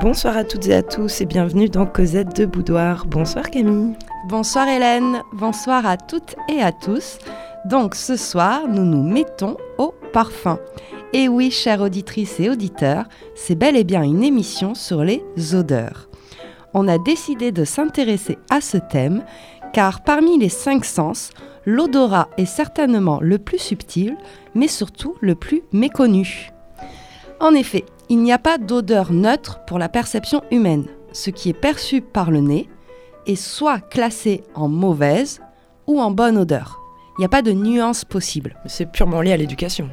Bonsoir à toutes et à tous et bienvenue dans Cosette de Boudoir. Bonsoir Camille. Bonsoir Hélène, bonsoir à toutes et à tous. Donc ce soir, nous nous mettons au parfum. Et oui, chères auditrices et auditeurs, c'est bel et bien une émission sur les odeurs. On a décidé de s'intéresser à ce thème car parmi les cinq sens, l'odorat est certainement le plus subtil, mais surtout le plus méconnu. En effet, il n'y a pas d'odeur neutre pour la perception humaine. Ce qui est perçu par le nez est soit classé en mauvaise ou en bonne odeur. Il n'y a pas de nuance possible. C'est purement lié à l'éducation.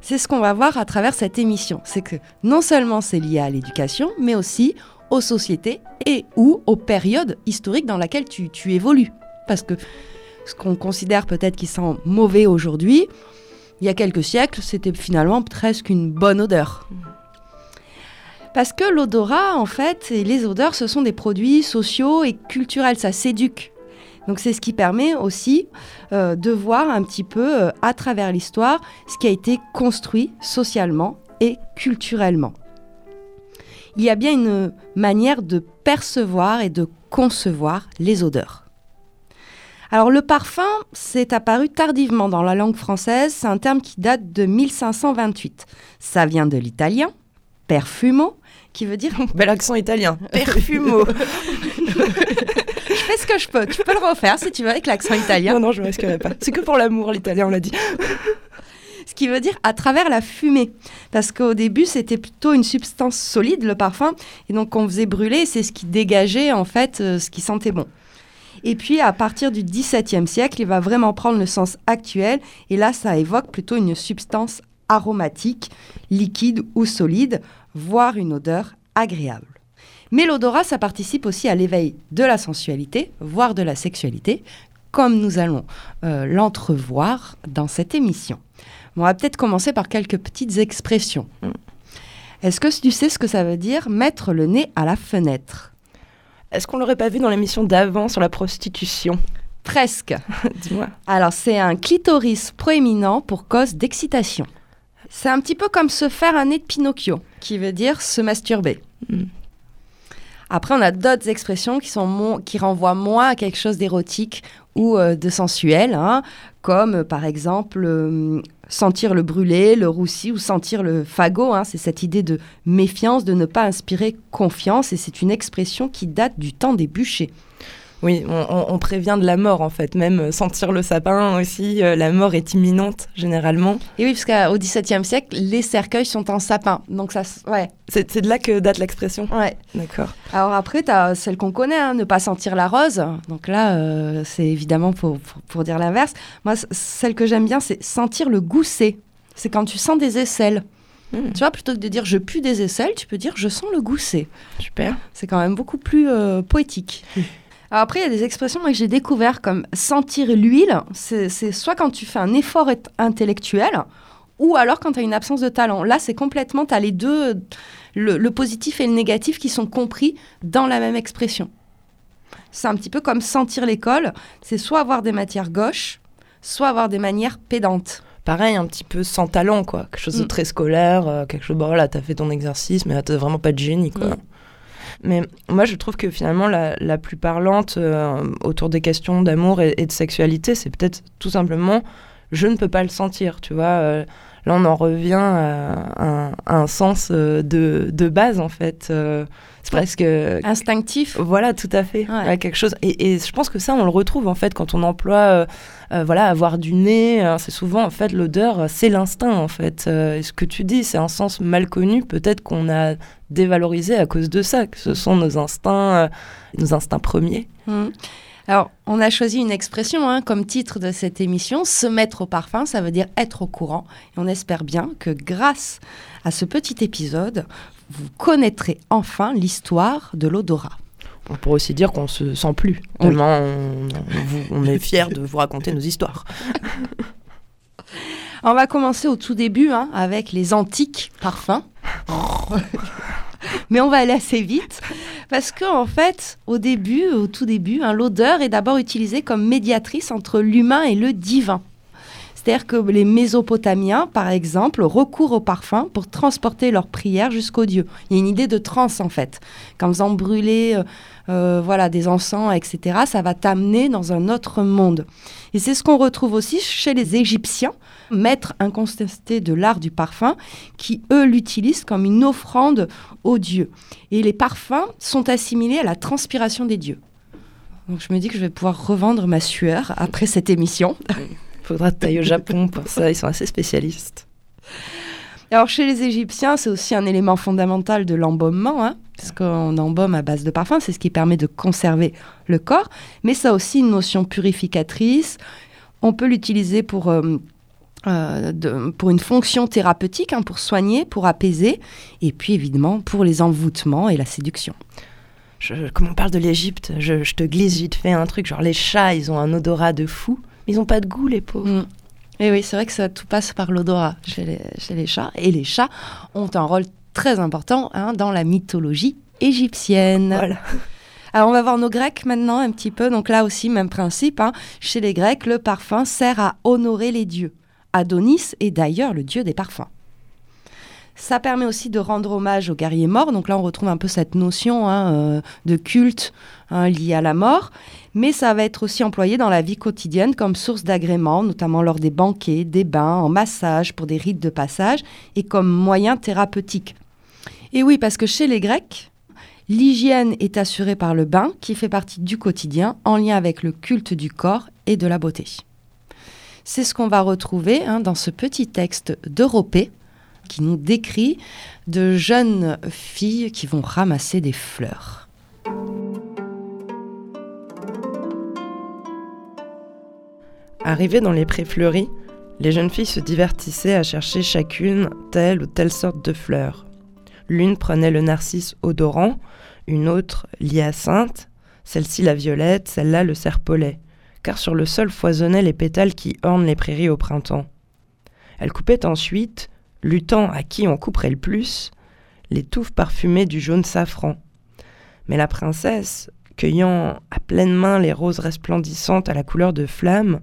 C'est ce qu'on va voir à travers cette émission. C'est que non seulement c'est lié à l'éducation, mais aussi aux sociétés et ou aux périodes historiques dans lesquelles tu, tu évolues. Parce que ce qu'on considère peut-être qui sent mauvais aujourd'hui, il y a quelques siècles, c'était finalement presque une bonne odeur. Parce que l'odorat, en fait, et les odeurs, ce sont des produits sociaux et culturels, ça s'éduque. Donc c'est ce qui permet aussi euh, de voir un petit peu euh, à travers l'histoire ce qui a été construit socialement et culturellement. Il y a bien une manière de percevoir et de concevoir les odeurs. Alors le parfum, c'est apparu tardivement dans la langue française, c'est un terme qui date de 1528. Ça vient de l'italien, perfumo, qui veut dire... Bel accent italien. Perfumo. je fais ce que je peux. Tu peux le refaire si tu veux avec l'accent italien. Non, non, je ne risquerai pas. C'est que pour l'amour, l'italien, on l'a dit. ce qui veut dire à travers la fumée. Parce qu'au début, c'était plutôt une substance solide, le parfum. Et donc, on faisait brûler, c'est ce qui dégageait, en fait, euh, ce qui sentait bon. Et puis, à partir du XVIIe siècle, il va vraiment prendre le sens actuel. Et là, ça évoque plutôt une substance aromatique, liquide ou solide, voire une odeur agréable. Mais l'odorat, ça participe aussi à l'éveil de la sensualité, voire de la sexualité, comme nous allons euh, l'entrevoir dans cette émission. on va peut-être commencer par quelques petites expressions. Mm. Est-ce que tu sais ce que ça veut dire mettre le nez à la fenêtre? Est-ce qu'on l'aurait pas vu dans l'émission d'avant sur la prostitution? Presque. Dis-moi. Alors, c'est un clitoris proéminent pour cause d'excitation. C'est un petit peu comme se faire un nez de Pinocchio, qui veut dire se masturber. Mm. Après, on a d'autres expressions qui, sont qui renvoient moins à quelque chose d'érotique ou euh, de sensuel, hein, comme euh, par exemple euh, sentir le brûlé, le roussi ou sentir le fagot. Hein. c'est cette idée de méfiance, de ne pas inspirer confiance, et c'est une expression qui date du temps des bûchers. Oui, on, prévient de la mort en fait, même euh, sentir le sapin aussi, euh, la mort est imminente généralement. Et oui, parce qu'au XVIIe siècle, les cercueils sont en sapin, donc ça, ouais. C'est de là que date l'expression. Ouais. D'accord. Alors après, tu as celle qu'on connaît, hein, ne pas sentir la rose. Donc là, euh, c'est évidemment pour, pour, dire l'inverse. Moi, celle que j'aime bien, c'est sentir le gousset. C'est quand tu sens des aisselles. Hmm. Tu vois, plutôt que de dire je pue des aisselles, tu peux dire je sens le gousset. Super. C'est quand même beaucoup plus poétique. après, il y a des expressions que j'ai découvert comme sentir l'huile. C'est soit quand tu fais un effort intellectuel ou alors quand tu as une absence de talent. Là, c'est complètement, tu as les deux, le, positif et le négatif qui sont compris dans la même expression. C'est un petit peu comme sentir l'école. C'est soit avoir des matières gauches, soit avoir des manières pédantes pareil, un petit peu sans talent, quoi. Quelque chose de mm. très scolaire, euh, quelque chose, bon, voilà, t'as fait ton exercice, mais t'as vraiment pas de génie, quoi. Mais moi, je trouve que finalement, la, la plus parlante euh, autour des questions d'amour et, de sexualité, c'est peut-être tout simplement je ne peux pas le sentir, tu vois. Euh, là, on en revient à, un, sens euh, de, de, base, en fait. c'est presque... Instinctif. Voilà, tout à fait. quelque chose. Et, et, je pense que ça, on le retrouve, en fait, quand on emploie... voilà, avoir du nez, hein, c'est souvent en fait l'odeur, c'est l'instinct en fait. et ce que tu dis, c'est un sens mal connu, peut-être qu'on a dévalorisé à cause de ça, que ce sont nos instincts, euh, nos instincts premiers. Mmh. Alors, on a choisi une expression hein, comme titre de cette émission, se mettre au parfum, ça veut dire être au courant. Et on espère bien que grâce à ce petit épisode, vous connaîtrez enfin l'histoire de l'odorat. On pourrait aussi dire qu'on se sent plus, tellement on, est fiers de vous raconter nos histoires. On va commencer au tout début hein, avec les antiques parfums. Mais on va aller assez vite parce que en fait, au début, au tout début, hein, l'odeur est d'abord utilisée comme médiatrice entre l'humain et le divin. C'est-à-dire que les Mésopotamiens, par exemple, recourent au parfum pour transporter leurs prières jusqu'au Dieu. Il y a une idée de transe en fait. Qu'en faisant brûler euh, euh, voilà, des encens, etc., ça va t'amener dans un autre monde. Et c'est ce qu'on retrouve aussi chez les Égyptiens, maîtres incontestés de l'art du parfum, qui, eux, l'utilisent comme une offrande aux dieux. Et les parfums sont assimilés à la transpiration des dieux. Donc je me dis que je vais pouvoir revendre ma sueur après cette émission. Faudra tailler au Japon pour ça, ils sont assez spécialistes. Alors chez les Égyptiens, c'est aussi un élément fondamental de l'embaumement, hein, parce qu'on embaume à base de parfum, c'est ce qui permet de conserver le corps, mais ça a aussi une notion purificatrice. On peut l'utiliser pour, euh, euh, pour une fonction thérapeutique, hein, pour soigner, pour apaiser, et puis évidemment pour les envoûtements et la séduction comme on parle de l'Égypte, je, te glisse vite fait un truc, genre les chats, ils ont un odorat de fou, ils n'ont pas de goût, les pauvres. Mm. Et oui, c'est vrai que ça tout passe par l'odorat chez les, chats. Et les chats ont un rôle très important hein, dans la mythologie égyptienne. Voilà. Alors on va voir nos Grecs maintenant un petit peu. Donc là aussi, même principe. Hein. Chez les Grecs, le parfum sert à honorer les dieux. Adonis est d'ailleurs le dieu des parfums. Ça permet aussi de rendre hommage aux guerriers morts. Donc là, on retrouve un peu cette notion hein, euh, de culte hein, lié à la mort. Mais ça va être aussi employé dans la vie quotidienne comme source d'agrément, notamment lors des banquets, des bains, en massage, pour des rites de passage et comme moyen thérapeutique. Et oui, parce que chez les Grecs, l'hygiène est assurée par le bain qui fait partie du quotidien en lien avec le culte du corps et de la beauté. C'est ce qu'on va retrouver hein, dans ce petit texte d'Europée qui nous décrit de jeunes filles qui vont ramasser des fleurs. Arrivées dans les prés fleuris, les jeunes filles se divertissaient à chercher chacune telle ou telle sorte de fleurs. L'une prenait le narcisse odorant, une autre l'hyacinthe, celle-ci la violette, celle-là le serpolet, car sur le sol foisonnaient les pétales qui ornent les prairies au printemps. Elle coupait ensuite, luttant à qui on couperait le plus, les touffes parfumées du jaune safran. Mais la princesse, cueillant à pleine main les roses resplendissantes à la couleur de flamme,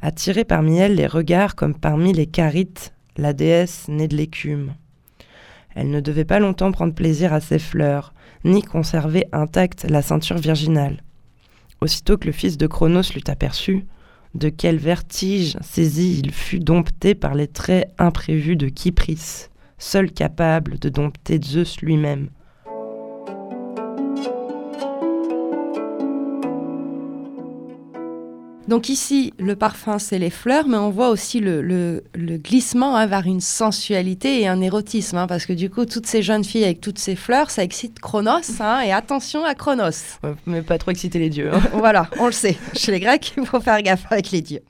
attirait parmi elles les regards comme parmi les carites, la déesse née de l'écume. Elle ne devait pas longtemps prendre plaisir à ces fleurs, ni conserver intacte la ceinture virginale. Aussitôt que le fils de Cronos l'eut aperçu, de quel vertige saisi il fut dompté par les traits imprévus de Kypris, seul capable de dompter Zeus lui-même. Donc ici, le parfum, c'est les fleurs, mais on voit aussi le, glissement hein, vers une sensualité et un érotisme, hein, parce que du coup, toutes ces jeunes filles avec toutes ces fleurs, ça excite Chronos, hein, et attention à Chronos. mais pas trop exciter les dieux. voilà, on le sait. Chez les Grecs, il faut faire gaffe avec les dieux.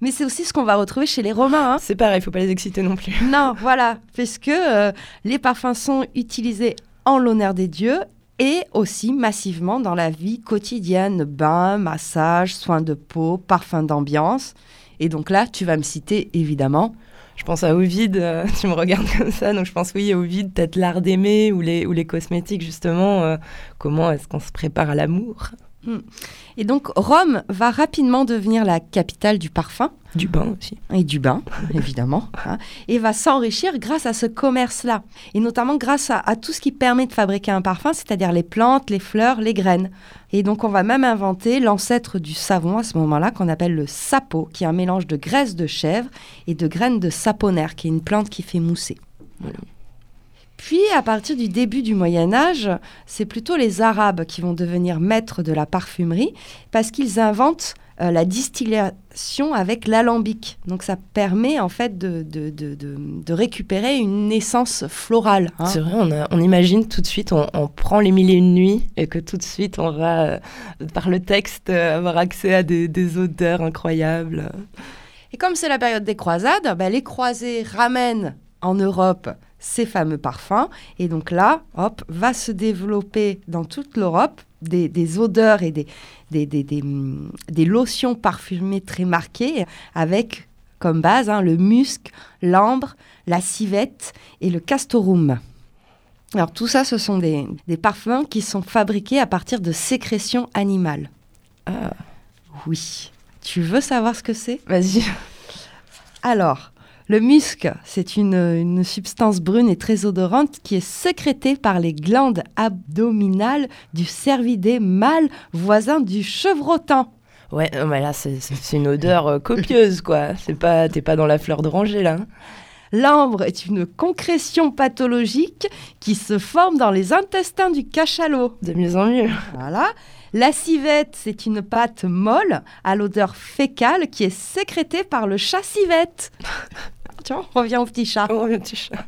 Mais c'est aussi ce qu'on va retrouver chez les Romains. C'est pareil, il faut pas les exciter non plus. Non, voilà, puisque euh, les parfums sont utilisés en l'honneur des dieux et aussi massivement dans la vie quotidienne, bain, massage, soins de peau, parfum d'ambiance. Et donc là, tu vas me citer évidemment. Je pense à Ovid, euh, tu me regardes comme ça, donc je pense oui, Ovid, peut-être l'art d'aimer ou les, cosmétiques justement. Euh, comment est-ce qu'on se prépare à l'amour? Et donc Rome va rapidement devenir la capitale du parfum. Du bain aussi. Et du bain, évidemment. Hein, et va s'enrichir grâce à ce commerce-là. Et notamment grâce à, tout ce qui permet de fabriquer un parfum, c'est-à-dire les plantes, les fleurs, les graines. Et donc on va même inventer l'ancêtre du savon à ce moment-là, qu'on appelle le sapo, qui est un mélange de graisse de chèvre et de graines de saponaire, qui est une plante qui fait mousser. Puis, à partir du début du Moyen Âge, c'est plutôt les Arabes qui vont devenir maîtres de la parfumerie parce qu'ils inventent euh, la distillation avec l'alambic. Donc ça permet en fait de, de, récupérer une essence florale. Hein. C'est vrai, on, imagine tout de suite, on, prend les mille et une nuits et que tout de suite on va, euh, par le texte, euh, avoir accès à des, odeurs incroyables. Et comme c'est la période des croisades, ben, les croisés ramènent en Europe ces fameux parfums. Et donc là, hop, va se développer dans toute l'Europe des, odeurs et des, des, lotions parfumées très marquées avec comme base hein, le musc, l'ambre, la civette et le castorum. Alors tout ça, ce sont des, parfums qui sont fabriqués à partir de sécrétions animales. Ah. Oui. Tu veux savoir ce que c'est? Vas-y. Alors, le musc, c'est une, une substance brune et très odorante qui est sécrétée par les glandes abdominales du cervidé mâle voisin du chevrotant. Ouais, euh, mais là, c'est une odeur euh, copieuse, quoi. C'est pas, t'es pas dans la fleur d'oranger, là. hein. L'ambre est une concrétion pathologique qui se forme dans les intestins du cachalot. De mieux en mieux. Voilà. La civette, c'est une pâte molle à l'odeur fécale qui est sécrétée par le chat civette. Tiens, on revient au petit chat. Oh, mon petit chat.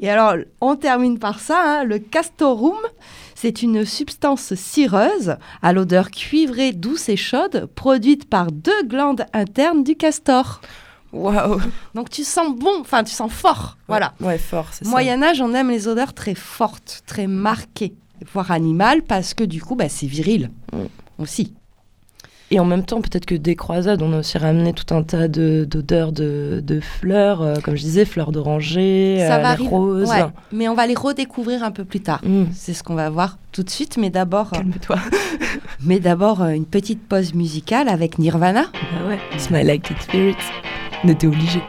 Et alors, on termine par ça, hein, le castorum, c'est une substance cireuse à l'odeur cuivrée, douce et chaude, produite par deux glandes internes du castor. Waouh. Donc tu sens bon, enfin tu sens fort, voilà. Ouais, fort, c'est ça. Moyen Âge, on aime les odeurs très fortes, très marquées, voire animales, parce que du coup, bah, c'est viril Mm. aussi. Et en même temps, peut-être que des croisades, on a aussi ramené tout un tas de- d'odeurs de, de fleurs, euh, comme je disais, fleurs d'oranger, euh, rose. Ouais, mais on va les redécouvrir un peu plus tard. Mm. C'est ce qu'on va voir tout de suite, mais d'abord, euh, Calme-toi. mais d'abord euh, une petite pause musicale avec Nirvana. Ah ouais. Smile like teen spirit. On était obligés.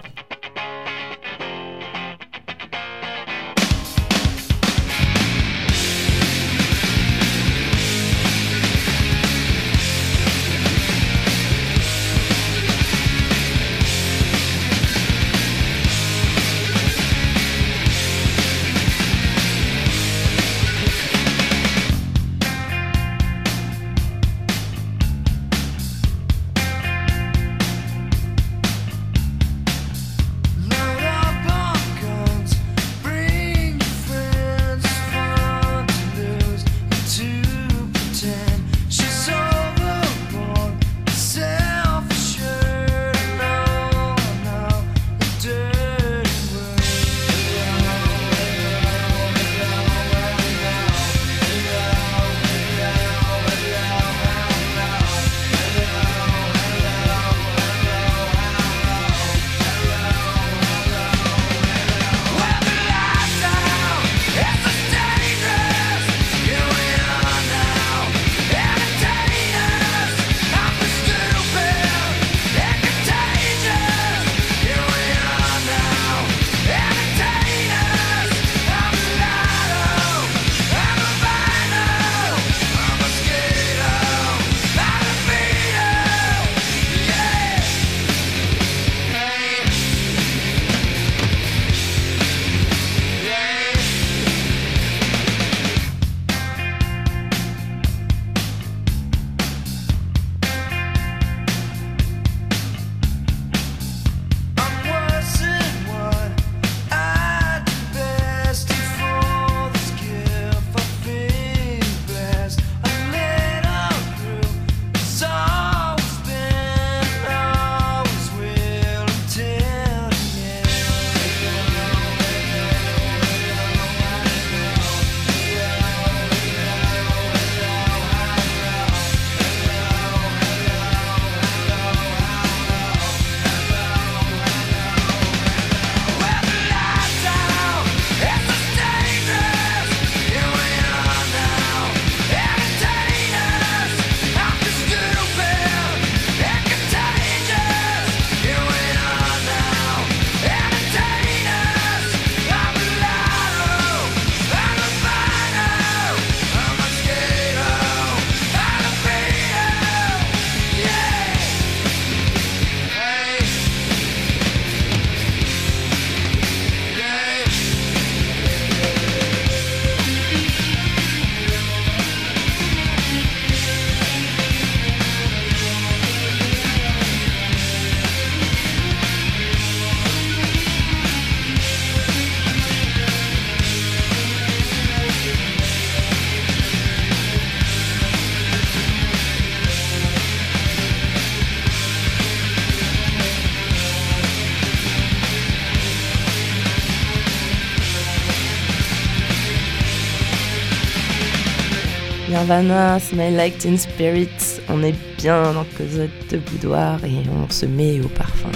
Nirvana, Smile like teen spirit. On est bien dans Cosette de boudoir et on se met au parfum.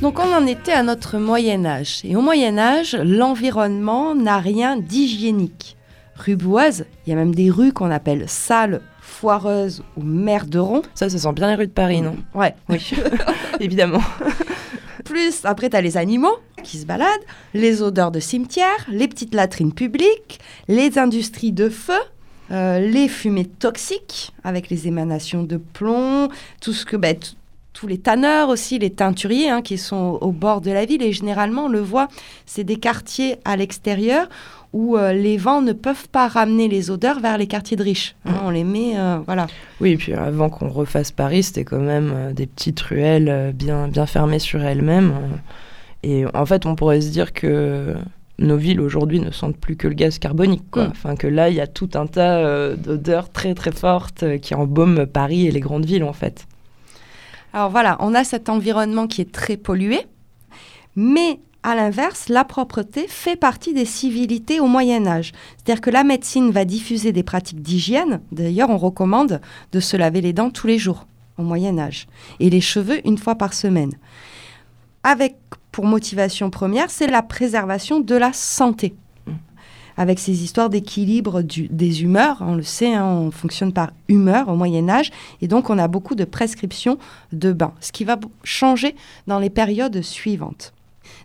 Donc on en était à notre Moyen Âge. Et au Moyen Âge, l'environnement n'a rien d'hygiénique. rue Boueuze. Il y a même des rues qu'on appelle Salles, Foireuses ou Merderon. Ça, ça sent bien les rues de Paris, non? Ouais, Oui, évidemment. Plus, après, tu as les animaux qui se baladent, les odeurs de cimetière, les petites latrines publiques, les industries de feu, euh, les fumées toxiques avec les émanations de plomb, tout ce que. bah, t- tous les tanneurs aussi, les teinturiers hein, qui sont au, au bord de la ville. Et généralement, on le voit, c'est des quartiers à l'extérieur où euh, les vents ne peuvent pas ramener les odeurs vers les quartiers de riches. Hein, on les met, euh, voilà. Oui, et puis avant qu'on refasse Paris, c'était quand même euh, des petites ruelles bien, bien fermées sur elles-mêmes. Et en fait, on pourrait se dire que nos villes aujourd'hui ne sentent plus que le gaz carbonique. Quoi. Mm. Enfin, que là, il y a tout un tas euh, d'odeurs très très fortes euh, qui embaument Paris et les grandes villes en fait. Alors voilà, on a cet environnement qui est très pollué, mais à l'inverse, la propreté fait partie des civilités au Moyen Âge. C'est-à-dire que la médecine va diffuser des pratiques d'hygiène. D'ailleurs, on recommande de se laver les dents tous les jours au Moyen Âge et les cheveux une fois par semaine. Avec pour motivation première, c'est la préservation de la santé. Avec ces histoires d'équilibre des humeurs, on le sait, hein, on fonctionne par humeur au Moyen Âge, et donc on a beaucoup de prescriptions de bains, ce qui va changer dans les périodes suivantes.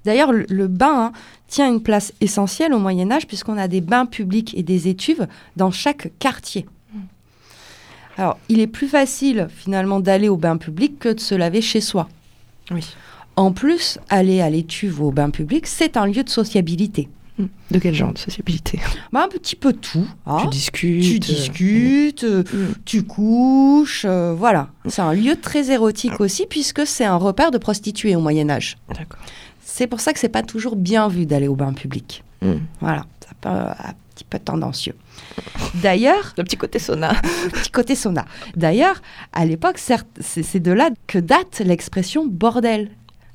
D'ailleurs, le, le bain hein, tient une place essentielle au Moyen Âge puisqu'on a des bains publics et des étuves dans chaque quartier. Alors, il est plus facile finalement d'aller au bain public que de se laver chez soi. Oui. En plus, aller à l'étuve ou au bain public, c'est un lieu de sociabilité. De quel genre de sociabilité? Bah, un petit peu tout. hein. Tu discutes. Tu euh, discutes, euh, mm. tu couches, euh, voilà. C'est un lieu très érotique aussi puisque c'est un repère de prostituées au Moyen Âge. D'accord. C'est pour ça que c'est pas toujours bien vu d'aller au bain public. Mm. Voilà, ça peut un petit peu tendancieux. D'ailleurs, Le petit côté sauna. petit côté sauna. D'ailleurs, à l'époque, c'est de là que date l'expression bordel.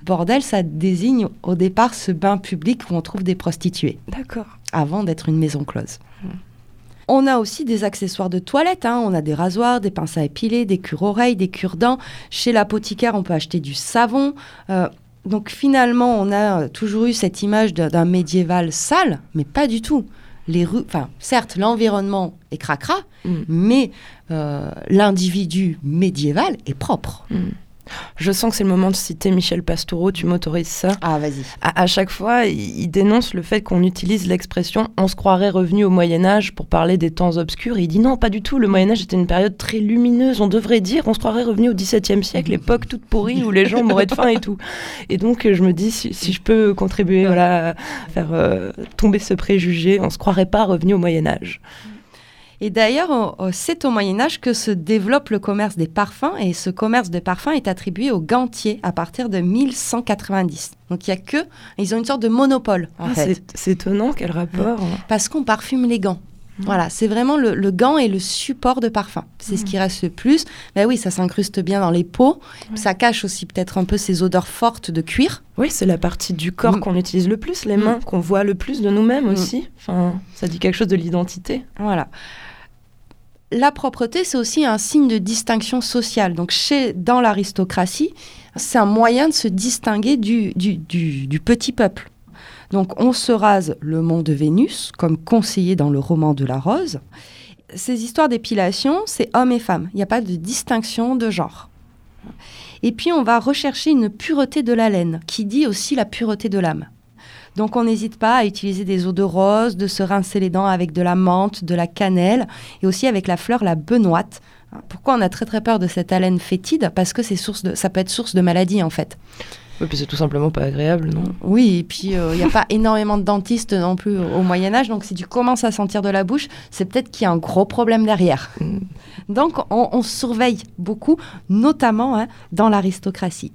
Bordel, ça désigne au départ ce bain public où on trouve des prostituées D'accord. avant d'être une maison close. On a aussi des accessoires de toilette. hein. On a des rasoirs, des pinces à épiler, des cures-oreilles, des cure-dents. Chez l'apothicaire, on peut acheter du savon. Euh, donc finalement, on a toujours eu cette image d'un médiéval sale, mais pas du tout. Les rues, enfin, certes, l'environnement est cracra, Mm. mais euh, l'individu médiéval est propre. Je sens que c'est le moment de citer Michel Pastoureau, tu m'autorises ça Ah, vas-y. à, à chaque fois, il, il dénonce le fait qu'on utilise l'expression on se croirait revenu au Moyen-Âge pour parler des temps obscurs. Et il dit non, pas du tout. Le Moyen-Âge était une période très lumineuse. On devrait dire on se croirait revenu au XVIIe siècle, époque toute pourrie où les gens mouraient de faim et tout. Et donc, je me dis si, si je peux contribuer voilà, à faire euh, tomber ce préjugé, on se croirait pas revenu au Moyen-Âge. Et d'ailleurs, c'est au Moyen Âge que se développe le commerce des parfums, et ce commerce de parfums est attribué aux gantiers à partir de 1190. Donc il y a que, ils ont une sorte de monopole en Ah, fait, c'est- étonnant, quel rapport hein. parce qu'on parfume les gants. Voilà, c'est vraiment le, le gant et le support de parfum. C'est ce qui reste le plus. Ben oui, ça s'incruste bien dans les peaux. Ça cache aussi peut-être un peu ces odeurs fortes de cuir. Oui, c'est la partie du corps Mm. qu'on utilise le plus, les mains, qu'on voit le plus de nous-mêmes Mm. aussi. Enfin, ça dit quelque chose de l'identité. Voilà. La propreté, c'est aussi un signe de distinction sociale. Donc, chez, dans l'aristocratie, c'est un moyen de se distinguer du, du, du- petit peuple. Donc, on se rase le mont de Vénus, comme conseillé dans le roman de la Rose. Ces histoires d'épilation, c'est hommes et femmes. Il n'y a pas de distinction de genre. Et puis, on va rechercher une pureté de la laine, qui dit aussi la pureté de l'âme. Donc on n'hésite pas à utiliser des eaux de rose, de se rincer les dents avec de la menthe, de la cannelle et aussi avec la fleur la benoîte. Pourquoi on a très très peur de cette haleine fétide? Parce que c'est source de, ça peut être source de maladie en fait. Oui, puis c'est tout simplement pas agréable, non? Oui, et puis euh, il n'y a pas énormément de dentistes non plus au Moyen Âge, donc si tu commences à sentir de la bouche, c'est peut-être qu'il y a un gros problème derrière. Mm. Donc on, on surveille beaucoup, notamment hein, dans l'aristocratie.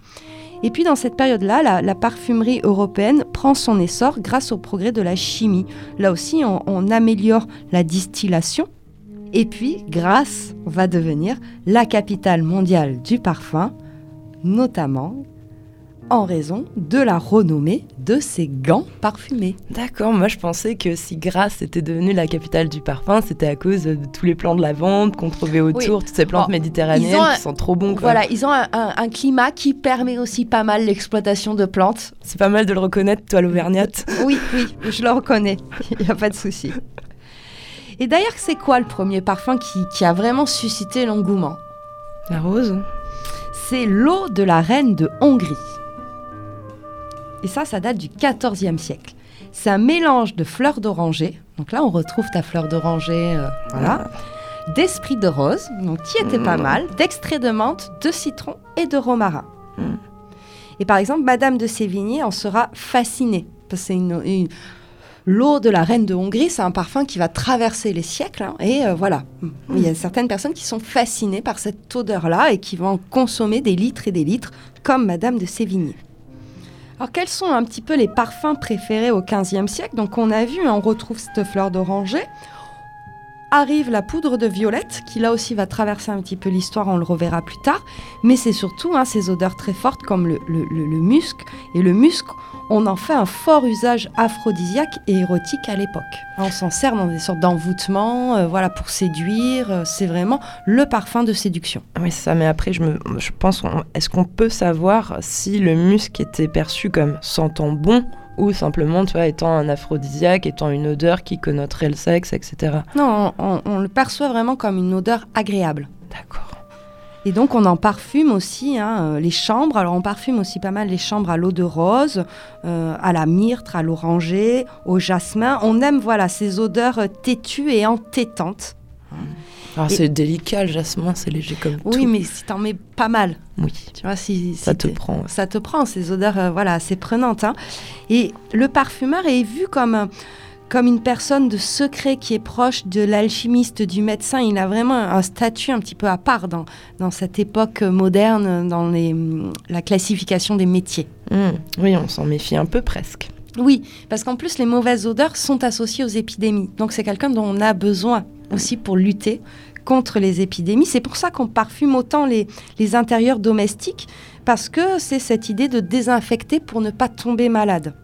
Et puis dans cette période-là, la, parfumerie européenne prend son essor grâce au progrès de la chimie. Là aussi, on, améliore la distillation. Et puis, Grasse va devenir la capitale mondiale du parfum, notamment en raison de la renommée de ses gants parfumés. D'accord, moi je pensais que si Grasse était devenue la capitale du parfum, c'était à cause de tous les plants de lavande qu'on trouvait autour, toutes ces plantes méditerranéennes un- qui sont trop bons. quoi. Voilà, ils ont un, un- un climat qui permet aussi pas mal l'exploitation de plantes. C'est pas mal de le reconnaître, toi l'Auvergnate. Oui, oui, je le reconnais, il n'y a pas de souci. Et d'ailleurs, c'est quoi le premier parfum qui, qui a vraiment suscité l'engouement? La rose C'est l'eau de la reine de Hongrie. Et ça, ça date du XIVe siècle. C'est un mélange de fleurs d'oranger. Donc là, on retrouve ta fleur d'oranger, euh, voilà. D'esprit de rose, donc qui était pas Mm. mal. D'extrait de menthe, de citron et de romarin. Mm. Et par exemple, Madame de Sévigné en sera fascinée. Parce que c'est une, une- L'eau de la reine de Hongrie, c'est un parfum qui va traverser les siècles. hein, et euh, voilà, il y a certaines personnes qui sont fascinées par cette odeur-là et qui vont en consommer des litres et des litres, comme Madame de Sévigné. Alors, quels sont un petit peu les parfums préférés au XVe siècle? Donc, on a vu, hein, on retrouve cette fleur d'oranger. Arrive la poudre de violette, qui là aussi va traverser un petit peu l'histoire, on le reverra plus tard. Mais c'est surtout hein, ces odeurs très fortes comme le, musc. Et le musc, on en fait un fort usage aphrodisiaque et érotique à l'époque. On s'en sert dans des sortes d'envoûtements, euh, voilà, pour séduire. euh, c'est vraiment le parfum de séduction. Oui, c'est ça, mais après, je, me, je pense, est-ce qu'on peut savoir si le musc était perçu comme sentant bon ou simplement, tu vois, étant un aphrodisiaque, étant une odeur qui connoterait le sexe, etc. Non, on- on- on le perçoit vraiment comme une odeur agréable. D'accord. Et donc on en parfume aussi hein, euh, les chambres. Alors on parfume aussi pas mal les chambres à l'eau de rose, euh, à la myrte, à l'oranger, au jasmin. On aime voilà ces odeurs têtues et entêtantes. Alors, Et- c'est délicat, le jasmin, c'est léger comme Oui, tout. mais si t'en mets pas mal, Oui, tu vois, si, si ça te prend. ça te prend ces odeurs euh, voilà assez prenantes. hein. Et le parfumeur est vu comme comme une personne de secret qui est proche de l'alchimiste, du médecin. Il a vraiment un statut un petit peu à part dans, dans cette époque moderne, dans les, la classification des métiers. Hum, Oui, on s'en méfie un peu presque. Oui, parce qu'en plus, les mauvaises odeurs sont associées aux épidémies. Donc, c'est quelqu'un dont on a besoin aussi pour lutter contre les épidémies. C'est pour ça qu'on parfume autant les, les intérieurs domestiques, parce que c'est cette idée de désinfecter pour ne pas tomber malade.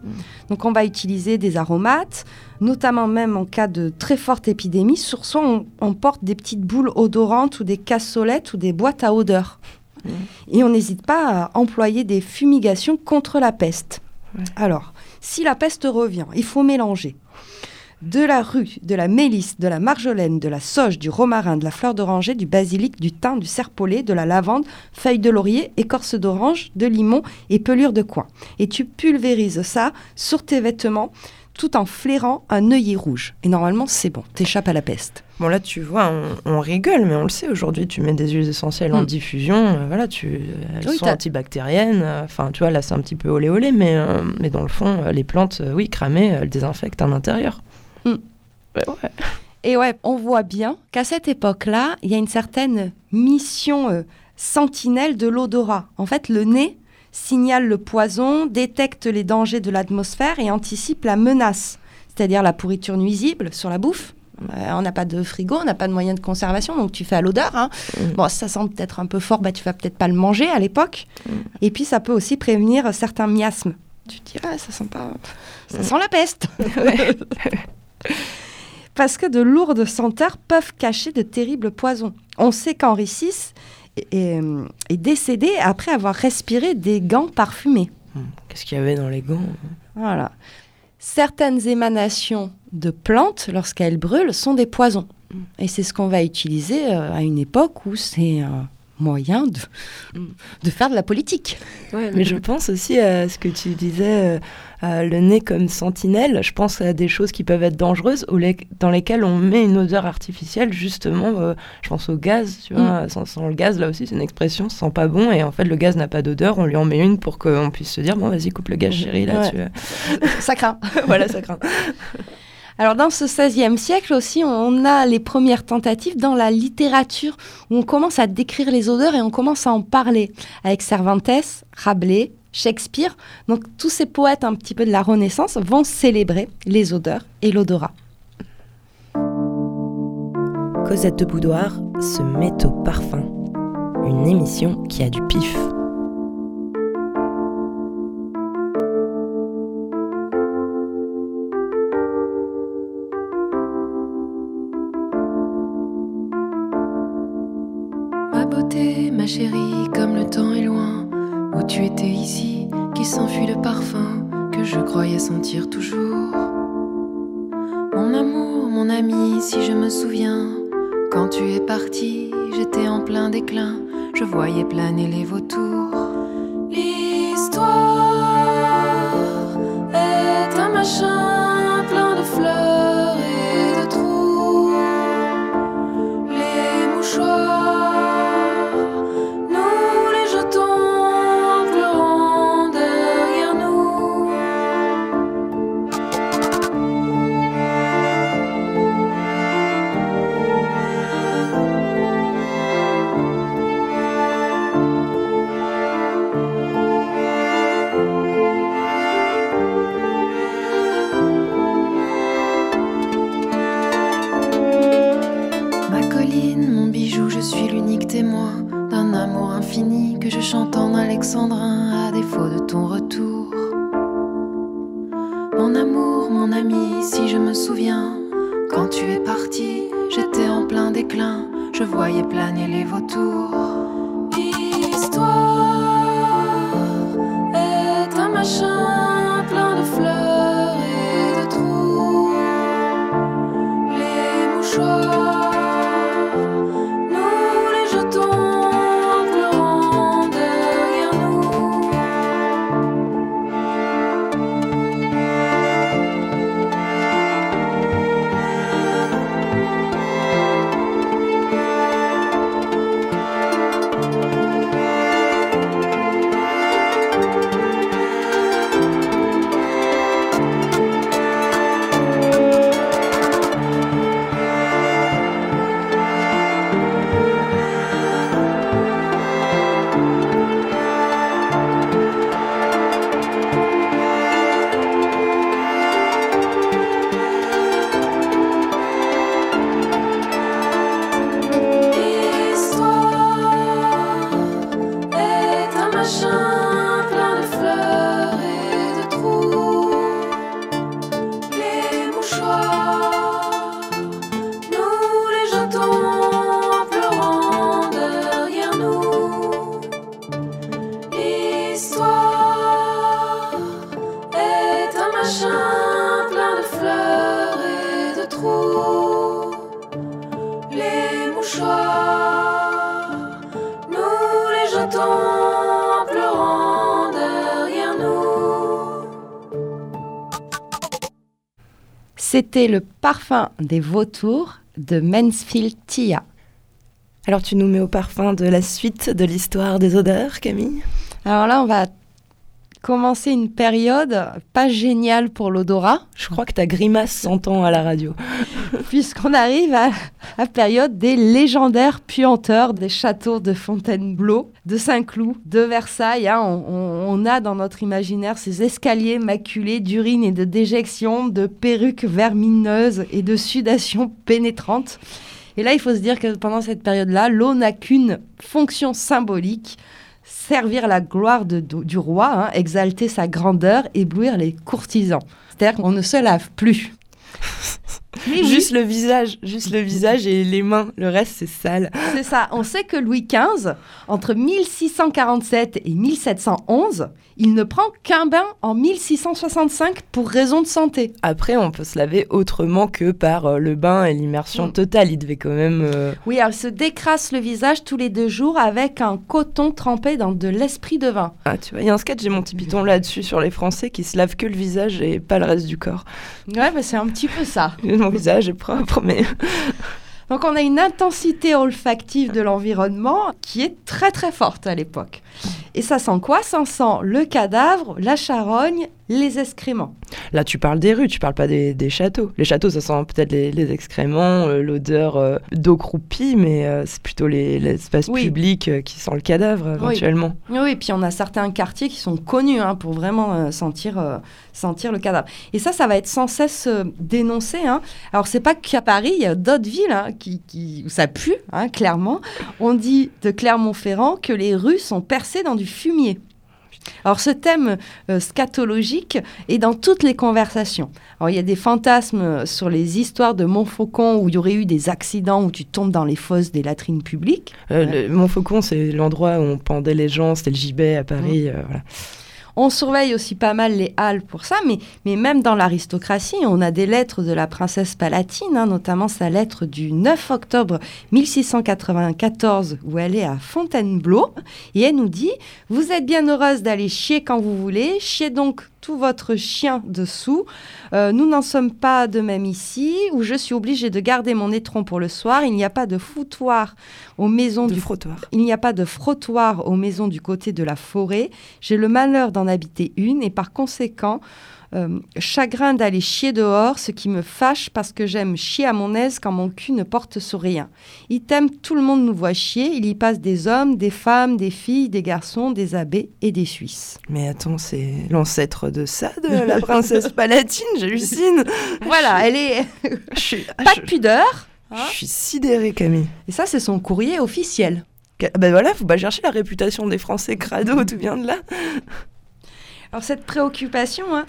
Donc, on va utiliser des aromates, notamment même en cas de très forte épidémie. Sur soi, on, on porte des petites boules odorantes ou des cassolettes ou des boîtes à odeur. Mhm. Et on n'hésite pas à employer des fumigations contre la peste. Ouais. Alors, si la peste revient, il faut mélanger de la rue, de la mélisse, de la marjolaine, de la sauge, du romarin, de la fleur d'oranger, du basilic, du thym, du serpolet, de la lavande, feuilles de laurier, écorce d'orange, de limon et pelure de coin. Et tu pulvérises ça sur tes vêtements tout en flairant un œillet rouge. Et normalement, c'est bon, t'échappes à la peste. Bon, là, tu vois, on, on rigole, mais on le sait, aujourd'hui, tu mets des huiles essentielles en Mm. diffusion, euh, voilà, tu, elles Oui, sont antibactériennes, euh, enfin, tu vois, là, c'est un petit peu olé olé, mais, euh, mais dans le fond, les plantes, oui, cramées, elles désinfectent à l'intérieur. Mm. Ouais, ouais. Et ouais, on voit bien qu'à cette époque-là, il y a une certaine mission euh, sentinelle de l'odorat. En fait, le nez signale le poison, détecte les dangers de l'atmosphère et anticipe la menace, c'est-à-dire la pourriture nuisible sur la bouffe. Euh, on n'a pas de frigo, on n'a pas de moyen de conservation, donc tu fais à l'odeur. hein. Mm. Bon, ça sent peut-être un peu fort, bah, tu vas peut-être pas le manger à l'époque. Mm. Et puis, ça peut aussi prévenir certains miasmes. Tu te dis, ah, ça sent pas... Ça sent la peste Parce que de lourdes senteurs peuvent cacher de terribles poisons. On sait qu'Henri VI est, est- est décédé après avoir respiré des gants parfumés. Mm. Qu'est-ce qu'il y avait dans les gants Voilà. Certaines émanations de plantes, lorsqu'elles brûlent, sont des poisons. Et c'est ce qu'on va utiliser euh, à une époque où c'est un moyen de, de faire de la politique. Mais je pense aussi à ce que tu disais, euh, à le nez comme sentinelle. Je pense à des choses qui peuvent être dangereuses, ou les- dans lesquelles on met une odeur artificielle, justement. euh, je pense au gaz, tu vois. Sans, sans le gaz, là aussi, c'est une expression, ça sent pas bon. Et en fait, le gaz n'a pas d'odeur, on lui en met une pour qu'on puisse se dire, bon, vas-y, coupe le gaz, chérie, là. Ouais. Tu... Ça craint. voilà, ça craint. Alors dans ce XVIe siècle aussi, on a les premières tentatives dans la littérature où on commence à décrire les odeurs et on commence à en parler avec Cervantes, Rabelais, Shakespeare. Donc tous ces poètes un petit peu de la Renaissance vont célébrer les odeurs et l'odorat. Cosette de Boudoir se met au parfum. Une émission qui a du pif. Chérie, comme le temps est loin, où tu étais ici, qui s'enfuit le parfum que je croyais sentir toujours. Mon amour, mon ami, si je me souviens. Quand tu es parti, j'étais en plein déclin. Je voyais planer les vautours. L'histoire est un machin L'histoire est un machin plein de fleurs et de trous. Les mouchoirs, nous les jetons en pleurant derrière nous. C'était le parfum des vautours de Mansfield Tia. Alors tu nous mets au parfum de la suite de l'histoire des odeurs, Camille? Alors là, on va commencer une période pas géniale pour l'odorat, Je crois que ta grimace s'entend à la radio. puisqu'on arrive à la période des légendaires puanteurs des châteaux de Fontainebleau, de Saint-Cloud, de Versailles. hein. On, on- on a dans notre imaginaire ces escaliers maculés d'urine et de déjection, de perruques vermineuses et de sudations pénétrantes. Et là, il faut se dire que pendant cette période-là, l'eau n'a qu'une fonction symbolique servir la gloire de- du du roi, hein, exalter sa grandeur, éblouir les courtisans. C'est-à-dire qu'on ne se lave plus. Oui. Juste le visage, juste le visage et les mains. Le reste, c'est sale. C'est ça. On sait que Louis XV, entre 1647 et 1711, il ne prend qu'un bain en 1665 pour raison de santé. Après, on peut se laver autrement que par euh, le bain et l'immersion Mm. totale. Il devait quand même. euh, Oui, elle se décrasse le visage tous les deux jours avec un coton trempé dans de l'esprit de vin. Ah, tu vois, il y a un sketch, j'ai mon petit piton là-dessus sur les Français qui se lavent que le visage et pas le reste du corps. Ouais, bah, c'est un petit peu ça. Mon visage est propre, mais. Donc on a une intensité olfactive de l'environnement qui est très très forte à l'époque. Et ça sent quoi? Ça sent le cadavre, la charogne, les excréments. Là, tu parles des rues, tu parles pas des, des châteaux. Les châteaux, ça sent peut-être les, les excréments, euh, l'odeur euh, d'eau croupie, mais euh, c'est plutôt les- l'espace Oui. public euh, qui sent le cadavre, éventuellement. Oui, et puis on a certains quartiers qui sont connus hein, pour vraiment sentir, sentir le cadavre. Et ça, ça va être sans cesse dénoncé. hein. Alors, c'est pas qu'à Paris, il y a d'autres villes hein, qui, qui- où ça pue, hein, clairement. On dit de Clermont-Ferrand que les rues sont percées dans du fumier. Alors ce thème euh, scatologique est dans toutes les conversations. Alors il y a des fantasmes euh, sur les histoires de Montfaucon où il y aurait eu des accidents où tu tombes dans les fosses des latrines publiques. Euh, le- Montfaucon, c'est l'endroit où on pendait les gens, c'était le gibet à Paris. euh, voilà. On surveille aussi pas mal les halles pour ça, mais, même dans l'aristocratie, on a des lettres de la princesse palatine, hein, notamment sa lettre du 9 octobre 1694, où elle est à Fontainebleau, et elle nous dit « Vous êtes bien heureuse d'aller chier quand vous voulez, chiez donc tout votre chien dessous. Euh, nous n'en sommes pas de même ici, où je suis obligée de garder mon étron pour le soir. Il n'y a pas de foutoir aux maisons De du frottoir. il n'y a pas de frottoir aux maisons du côté de la forêt. J'ai le malheur d'en habiter une et par conséquent, euh, chagrin d'aller chier dehors, ce qui me fâche parce que j'aime chier à mon aise quand mon cul ne porte sur rien. Item, tout le monde nous voit chier. Il y passe des hommes, des femmes, des filles, des garçons, des abbés et des Suisses. Mais attends, c'est l'ancêtre de ça, de la princesse palatine, j'hallucine. Voilà, elle est ah, pas de pudeur. je suis sidérée, Camille. Et ça, c'est son courrier officiel. Ca- Ben voilà, faut pas chercher la réputation des Français crado, tout vient de là. Alors cette préoccupation, hein,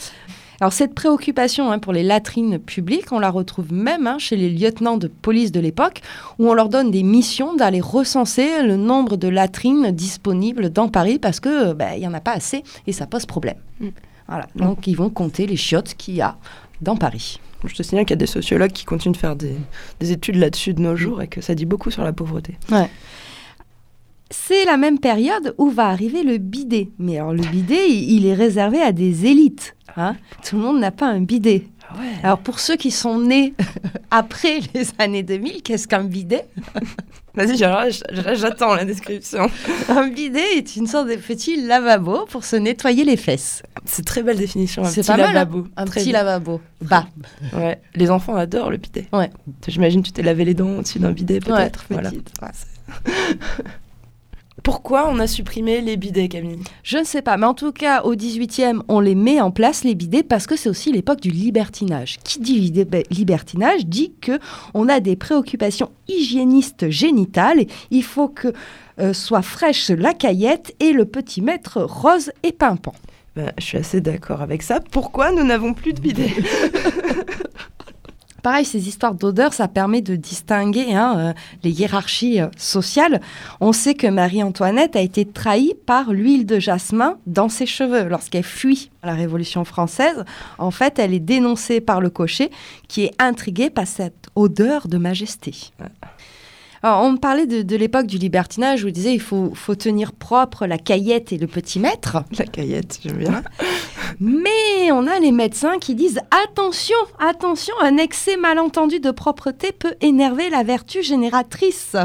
alors cette préoccupation hein, pour les latrines publiques, on la retrouve même hein, chez les lieutenants de police de l'époque, où on leur donne des missions d'aller recenser le nombre de latrines disponibles dans Paris parce que euh, ben, il y en a pas assez et ça pose problème. Mm. Voilà, donc ils vont compter les chiottes qu'il y a dans Paris. Je te signale qu'il y a des sociologues qui continuent de faire des, des études là-dessus de nos jours et que ça dit beaucoup sur la pauvreté. C'est la même période où va arriver le bidet. Mais alors le bidet, il, est réservé à des élites. hein. Tout le monde n'a pas un bidet. Ah ouais. Alors pour ceux qui sont nés après les années 2000, qu'est-ce qu'un bidet? Vas-y, j'attends la description. Un bidet est une sorte de petit lavabo pour se nettoyer les fesses. C'est très belle définition, un C'est petit pas mal, hein lavabo. Un Très petit bien. lavabo. Bah, Ouais, les enfants adorent le bidet. Ouais. J'imagine tu t'es lavé les dents au-dessus d'un bidet peut-être. Ouais, voilà. petite. Pourquoi on a supprimé les bidets, Camille? Je ne sais pas, mais en tout cas, au 18e, on les met en place, les bidets, parce que c'est aussi l'époque du libertinage. Qui dit lib- libertinage dit que on a des préoccupations hygiénistes génitales. Il faut que euh, soit fraîche la caillette et le petit maître rose et pimpant. Ben, Je suis assez d'accord avec ça. Pourquoi nous n'avons plus de bidets? Pareil, ces histoires d'odeur, ça permet de distinguer hein, euh, les hiérarchies euh, sociales. On sait que Marie-Antoinette a été trahie par l'huile de jasmin dans ses cheveux lorsqu'elle fuit la Révolution française. En fait, elle est dénoncée par le cocher qui est intrigué par cette odeur de majesté. Alors, on me parlait de, de l'époque du libertinage où il disait il faut, faut tenir propre la caillette et le petit maître. La caillette, j'aime bien. Mais on a les médecins qui disent attention, attention, un excès malentendu de propreté peut énerver la vertu génératrice.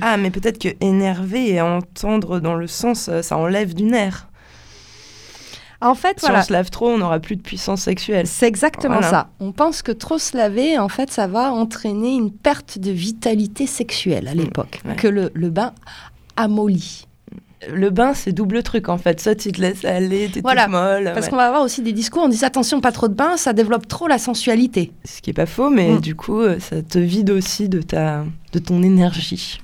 Ah, mais peut-être que énerver et entendre dans le sens, euh, ça enlève du nerf. En fait, Si voilà, on se lave trop, on n'aura plus de puissance sexuelle. c'est exactement Voilà. ça. On pense que trop se laver, en fait, ça va entraîner une perte de vitalité sexuelle à l'époque, ouais. que le, le bain amollit. Le bain, c'est double truc en fait. Soit tu te laisses aller, t'es Voilà, toute molle. Parce ouais. qu'on va avoir aussi des discours, on dit attention, pas trop de bain, ça développe trop la sensualité. Ce qui est pas faux, mais Mm. du coup, euh, ça te vide aussi de, ta, de ton énergie.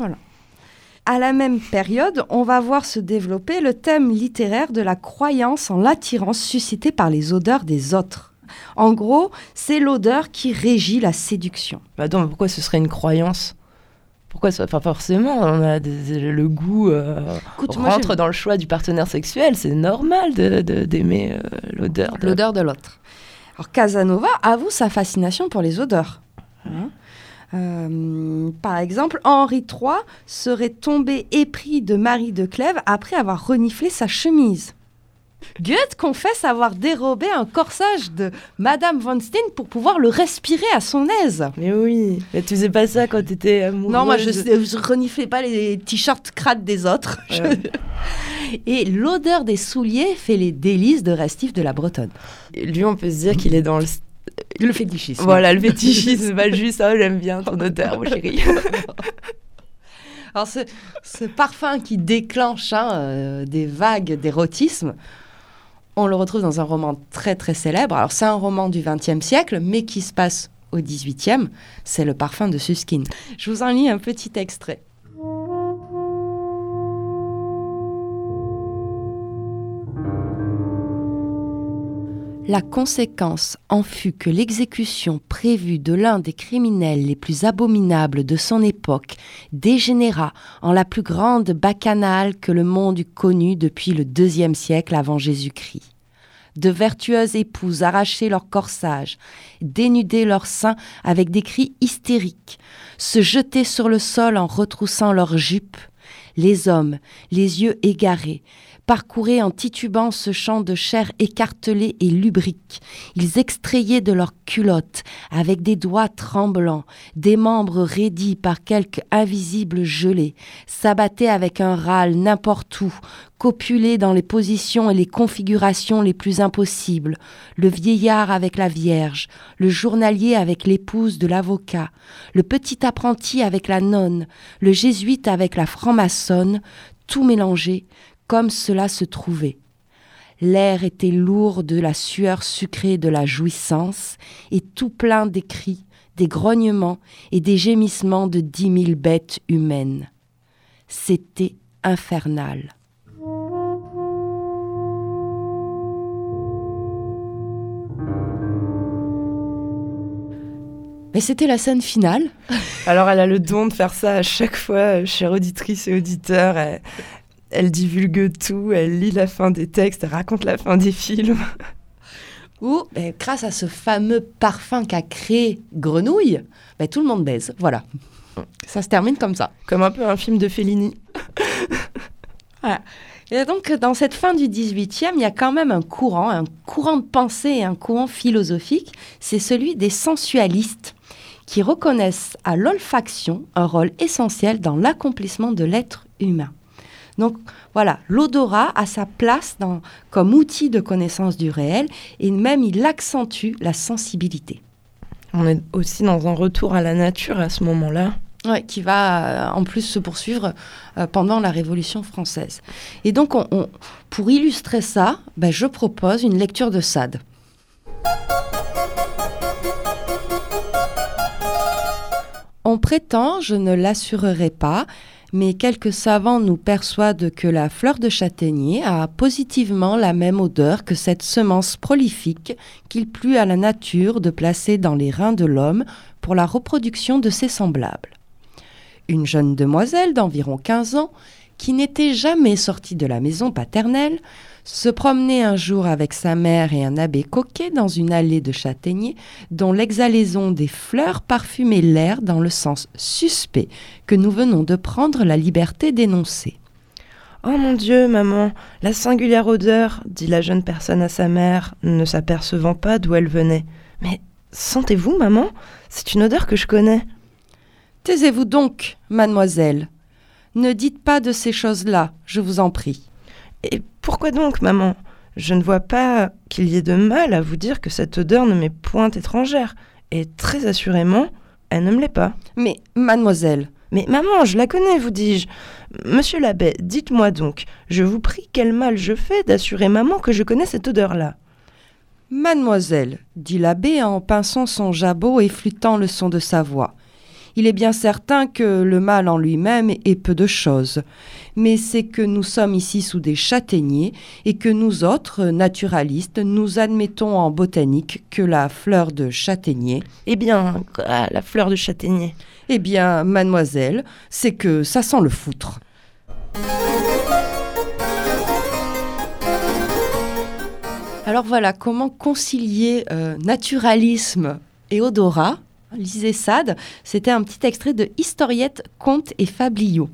À la même période, on va voir se développer le thème littéraire de la croyance en l'attirance suscitée par les odeurs des autres. En gros, c'est l'odeur qui régit la séduction. Bah mais pourquoi ce serait une croyance? Pourquoi ça Enfin, forcément, on a des- le goût euh, Écoute, rentre dans le choix du partenaire sexuel. C'est normal de- de- d'aimer euh, l'odeur. de- l'odeur de l'autre. Alors Casanova avoue sa fascination pour les odeurs. Euh, par exemple, Henri III serait tombé épris de Marie de Clèves après avoir reniflé sa chemise. Goethe confesse avoir dérobé un corsage de Madame von Steen pour pouvoir le respirer à son aise. Mais oui, mais tu faisais pas ça quand t'étais amoureuse. Non, moi je, je reniflais pas les t-shirts crades des autres. Ouais. Et l'odeur des souliers fait les délices de Restif de la Bretonne. Lui, on peut se dire qu'il est dans le. Le fétichisme. Voilà, le fétichisme, pas juste, oh, j'aime bien ton odeur, mon chéri. Alors ce, ce parfum qui déclenche hein, euh, des vagues d'érotisme, on le retrouve dans un roman très très célèbre. Alors c'est un roman du XXe siècle, mais qui se passe au XVIIIe. C'est le parfum de Suskin. Je vous en lis un petit extrait. La conséquence en fut que l'exécution prévue de l'un des criminels les plus abominables de son époque dégénéra en la plus grande bacchanale que le monde eût connue depuis le deuxième siècle avant Jésus-Christ. de vertueuses épouses arracher leur corsage, dénuder leurs seins avec des cris hystériques, se jeter sur le sol en retroussant leurs jupes. Les hommes, les yeux égarés, parcouraient en titubant ce champ de chair écartelée et lubrique. Ils extrayaient de leurs culottes, avec des doigts tremblants, des membres raidis par quelque invisible gelée, s'abattaient avec un râle n'importe où, copulaient dans les positions et les configurations les plus impossibles, le vieillard avec la vierge, le journalier avec l'épouse de l'avocat, le petit apprenti avec la nonne, le jésuite avec la franc-maçonne, tout mélangé, comme cela se trouvait. L'air était lourd de la sueur sucrée de la jouissance, et tout plein des cris, des grognements et des gémissements de dix mille bêtes humaines. C'était infernal. Mais c'était la scène finale. Alors, elle a le don de faire ça à chaque fois, euh, chère auditrice et auditeur. Elle divulgue tout, elle lit la fin des textes, elle raconte la fin des films. où, ben, grâce à ce fameux parfum qu'a créé Grenouille, ben, tout le monde baise. Voilà. Ça se termine comme ça. Comme un peu un film de Fellini. Et donc, dans cette fin du 18e, il y a quand même un courant, un courant de pensée et un courant philosophique. C'est celui des sensualistes qui reconnaissent à l'olfaction un rôle essentiel dans l'accomplissement de l'être humain. Donc voilà, l'odorat a sa place dans- comme outil de connaissance du réel et même il accentue la sensibilité. On est aussi dans un retour à la nature à ce moment-là. Ouais, qui va euh, en plus se poursuivre euh, pendant la Révolution française. Et donc, on- on- pour illustrer ça, ben, je propose une lecture de Sade. On prétend, je ne l'assurerai pas, mais quelques savants nous persuadent que la fleur de châtaignier a positivement la même odeur que cette semence prolifique qu'il plut à la nature de placer dans les reins de l'homme pour la reproduction de ses semblables. Une jeune demoiselle d'environ 15 ans, qui n'était jamais sortie de la maison paternelle, se promenait un jour avec sa mère et un abbé coquet dans une allée de châtaigniers dont l'exhalaison des fleurs parfumait l'air dans le sens suspect que nous venons de prendre la liberté d'énoncer. Oh mon Dieu, maman, la singulière odeur, dit la jeune personne à sa mère, ne s'apercevant pas d'où elle venait. Mais sentez-vous, maman C'est une odeur que je connais. Taisez-vous donc, mademoiselle. Ne dites pas de ces choses-là, je vous en prie. Et pourquoi donc, maman? Je ne vois pas qu'il y ait de mal à vous dire que cette odeur ne m'est point étrangère. Et très assurément, elle ne me l'est pas. Mais, mademoiselle, Mais maman, je la connais, vous dis-je. Monsieur l'abbé, dites-moi donc, je vous prie quel mal je fais d'assurer maman que je connais cette odeur-là? Mademoiselle, dit l'abbé en pinçant son jabot et flûtant le son de sa voix. Il est bien certain que le mal en lui-même est peu de choses, mais c'est que nous sommes ici sous des châtaigniers et que nous autres, naturalistes, nous admettons en botanique que la fleur de châtaignier, Eh bien, ah, la fleur de châtaignier. eh bien, mademoiselle, c'est que ça sent le foutre. Alors voilà, comment concilier euh, naturalisme et odorat Lisez Sade, c'était un petit extrait de Historiette, Contes et Fabliaux.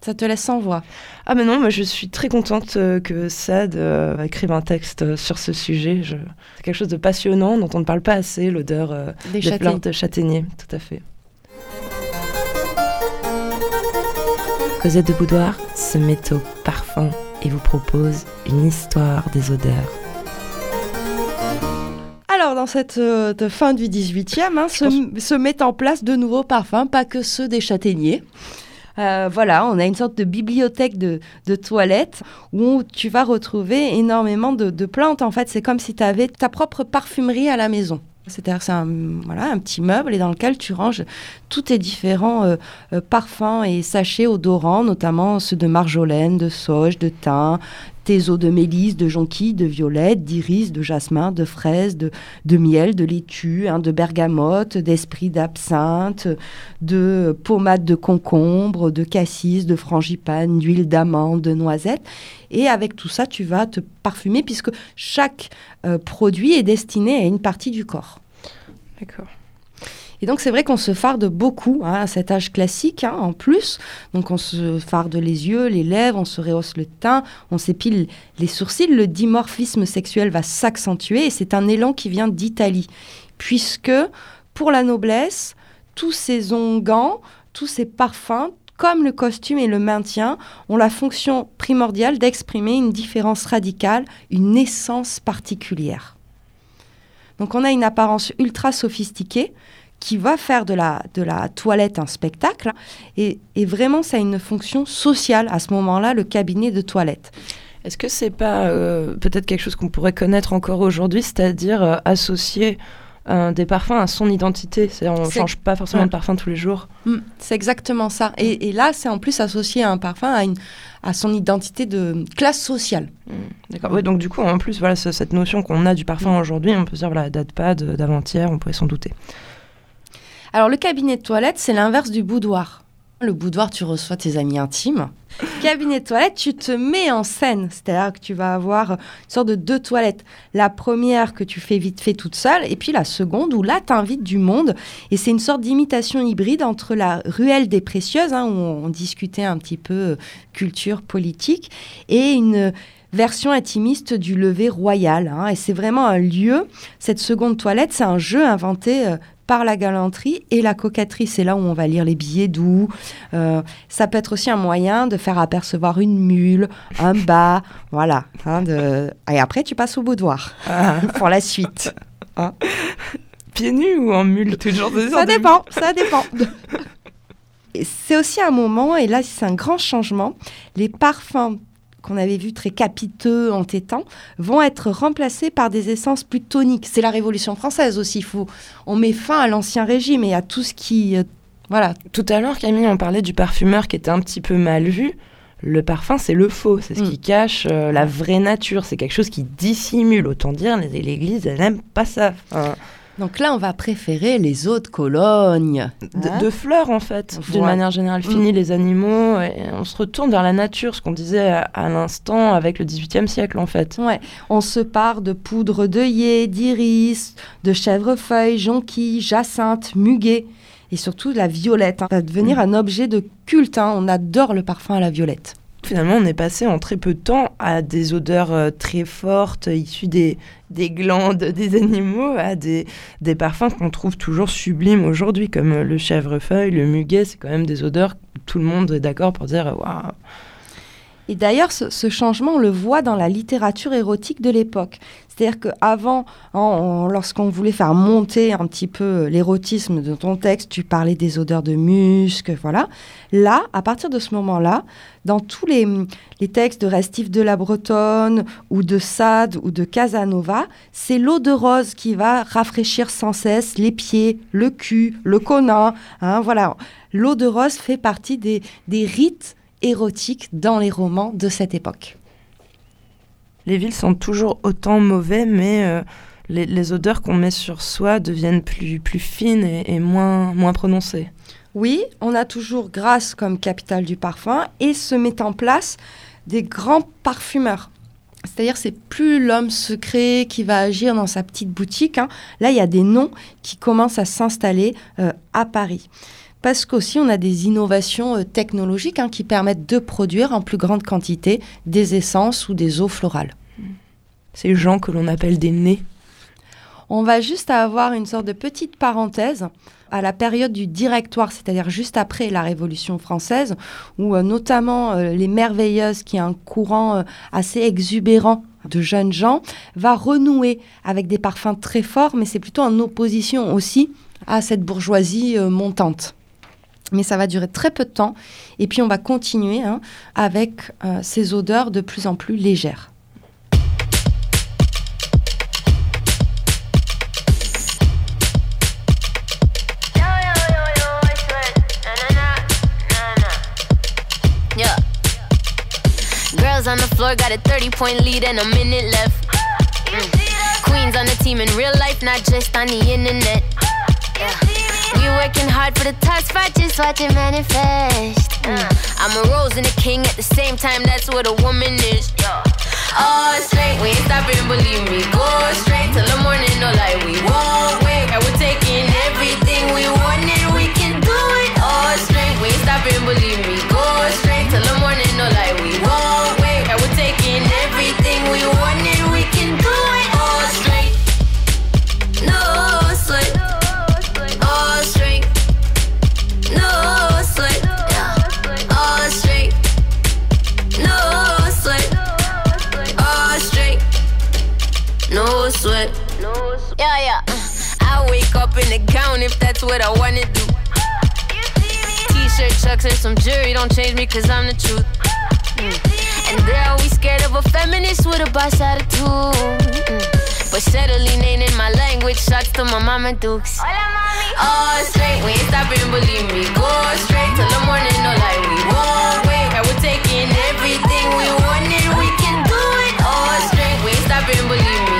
Ça te laisse sans voix. Ah mais non, moi je suis très contente euh, que Sade euh, écrive un texte euh, sur ce sujet. Je- C'est quelque chose de passionnant dont on ne parle pas assez, l'odeur euh, Des des châtaigniers. fleurs de châtaignier, tout à fait. Cosette de Boudoir se met au parfum et vous propose une histoire des odeurs. Alors, dans cette euh, de fin du 18e, hein, se, se mettent en place de nouveaux parfums, pas que ceux des châtaigniers. Euh, voilà, on a une sorte de bibliothèque de, de toilettes où tu vas retrouver énormément de, de plantes. En fait, c'est comme si tu avais ta propre parfumerie à la maison. C'est-à-dire que c'est un, voilà, un petit meuble et dans lequel tu ranges tous tes différents euh, euh, parfums et sachets odorants, notamment ceux de marjolaine, de sauge, de thym, tes eaux de mélisse, de jonquille, de violette, d'iris, de jasmin, de fraise, de, miel, de laitue, hein, de bergamote, d'esprit d'absinthe, de pommade de concombre, de cassis, de frangipane, d'huile d'amande, de noisette. Et avec tout ça, tu vas te parfumer puisque chaque euh, produit est destiné à une partie du corps. D'accord. Et donc c'est vrai qu'on se farde beaucoup hein, à cet âge classique hein, en plus. Donc on se farde les yeux, les lèvres, on se rehausse le teint, on s'épile les sourcils. Le dimorphisme sexuel va s'accentuer et c'est un élan qui vient d'Italie. Puisque pour la noblesse, tous ces onguents, tous ces parfums, comme le costume et le maintien, ont la fonction primordiale d'exprimer une différence radicale, une essence particulière. Donc on a une apparence ultra sophistiquée qui va faire de la, de la toilette un spectacle. Et, et vraiment, ça a une fonction sociale à ce moment-là, le cabinet de toilette. Est-ce que c'est pas euh, peut-être quelque chose qu'on pourrait connaître encore aujourd'hui, c'est-à-dire euh, associer euh, des parfums à son identité? C'est-à-dire on C'est- change pas forcément Ouais. de parfum tous les jours. Mm, c'est exactement ça. Et, et là, c'est en plus associé à un parfum, à, une, à son identité de classe sociale. D'accord. Ouais, donc du coup, en plus, voilà, ce- cette notion qu'on a du parfum aujourd'hui, on peut se dire, voilà, date pas d'avant-hier, on pourrait s'en douter. Alors, le cabinet de toilette, c'est l'inverse du boudoir. Le boudoir, tu reçois tes amis intimes. Cabinet de toilette, tu te mets en scène. C'est-à-dire que tu vas avoir une sorte de deux toilettes. La première que tu fais vite fait toute seule, et puis la seconde où là, tu invites du monde. Et c'est une sorte d'imitation hybride entre la ruelle des précieuses, hein, où on, discutait un petit peu euh, culture politique, et une version intimiste du lever royal. hein. Et c'est vraiment un lieu. Cette seconde toilette, c'est un jeu inventé euh, par la galanterie et la coquetterie. C'est là où on va lire les billets doux. Euh, ça peut être aussi un moyen de faire apercevoir une mule, un bas, voilà. hein, de... Et après, tu passes au boudoir Ah, pour la suite. pieds nus ou en mule toujours des Ça dépend, ça dépend. C'est aussi un moment, et là c'est un grand changement, les parfums qu'on avait vus très capiteux, entêtants, vont être remplacés par des essences plus toniques. C'est la Révolution française aussi. il Faut, on met fin à l'ancien régime et à tout ce qui... euh, voilà, Tout à l'heure, Camille, on parlait du parfumeur qui était un petit peu mal vu. Le parfum, c'est le faux, c'est ce Mm. qui cache euh, la vraie nature, c'est quelque chose qui dissimule. Autant dire, l'Église, elle n'aime pas ça. Donc là on va préférer les eaux de Cologne. de, Hein de fleurs, en fait, d'une Voilà. manière générale. Mm. Fini les animaux, et on se retourne vers la nature, ce qu'on disait à, à l'instant avec le XVIIIe siècle, en fait. Ouais, on se part de poudre d'œillet, d'iris, de chèvrefeuille, jonquille, jacinthe, muguet et surtout de la violette. hein. Ça va devenir un objet de culte. hein. On adore le parfum à la violette. Finalement, on est passé en très peu de temps à des odeurs euh, très fortes, issues des, des glandes des animaux, à des, des parfums qu'on trouve toujours sublimes aujourd'hui, comme le chèvrefeuille, le muguet. C'est quand même des odeurs que tout le monde est d'accord pour dire waouh. Et d'ailleurs, ce, changement, on le voit dans la littérature érotique de l'époque. C'est-à-dire qu'avant, lorsqu'on voulait faire monter un petit peu l'érotisme de ton texte, tu parlais des odeurs de musc, voilà. Là, à partir de ce moment-là, dans tous les, textes de Restif de la Bretonne ou de Sade ou de Casanova, c'est l'eau de rose qui va rafraîchir sans cesse les pieds, le cul, le conin. hein, voilà. L'eau de rose fait partie des rites érotiques dans les romans de cette époque. Les villes sont toujours autant mauvais, mais euh, les, les odeurs qu'on met sur soi deviennent plus, plus fines et, et moins, moins prononcées. Oui, on a toujours Grasse comme capitale du parfum et se met en place des grands parfumeurs. C'est-à-dire, c'est plus l'homme secret qui va agir dans sa petite boutique. hein. Là, il y a des noms qui commencent à s'installer euh, à Paris. Parce qu'aussi, on a des innovations euh, technologiques hein, qui permettent de produire en plus grande quantité des essences ou des eaux florales. Ces gens que l'on appelle des nez. On va juste avoir une sorte de petite parenthèse à la période du directoire, c'est-à-dire juste après la Révolution française, où euh, notamment euh, les Merveilleuses, qui est un courant euh, assez exubérant de jeunes gens, va renouer avec des parfums très forts, mais c'est plutôt en opposition aussi à cette bourgeoisie montante. Mais ça va durer très peu de temps, et puis on va continuer hein, avec euh, ces odeurs de plus en plus légères. Girls on the floor got a 30 point lead and a minute left. Mm. Queens on the team in real life, not just on the internet. Yeah. We working hard for the top spot, just watch it manifest. Mm. I'm a rose and a king at the same time, that's what a woman is. All straight, we ain't stopping, believe me. Go straight till the morning, no lie, we won't wait. And we're taking everything we wanted, we can do it. All straight, we ain't stopping, believe me. Yeah, yeah. I wake up in the gown if that's what I wanna do. T-shirt, chucks, and some jewelry don't change me cause I'm the truth. Mm. And they're always scared of a feminist with a boss attitude. Mm. But settling ain't in my language. Shots to my mama dukes. All straight, we ain't stopping, believe me. Go straight till the morning, no lie, we won't wait. And we're taking everything we wanted, we can do it. All straight, we ain't stopping, believe me.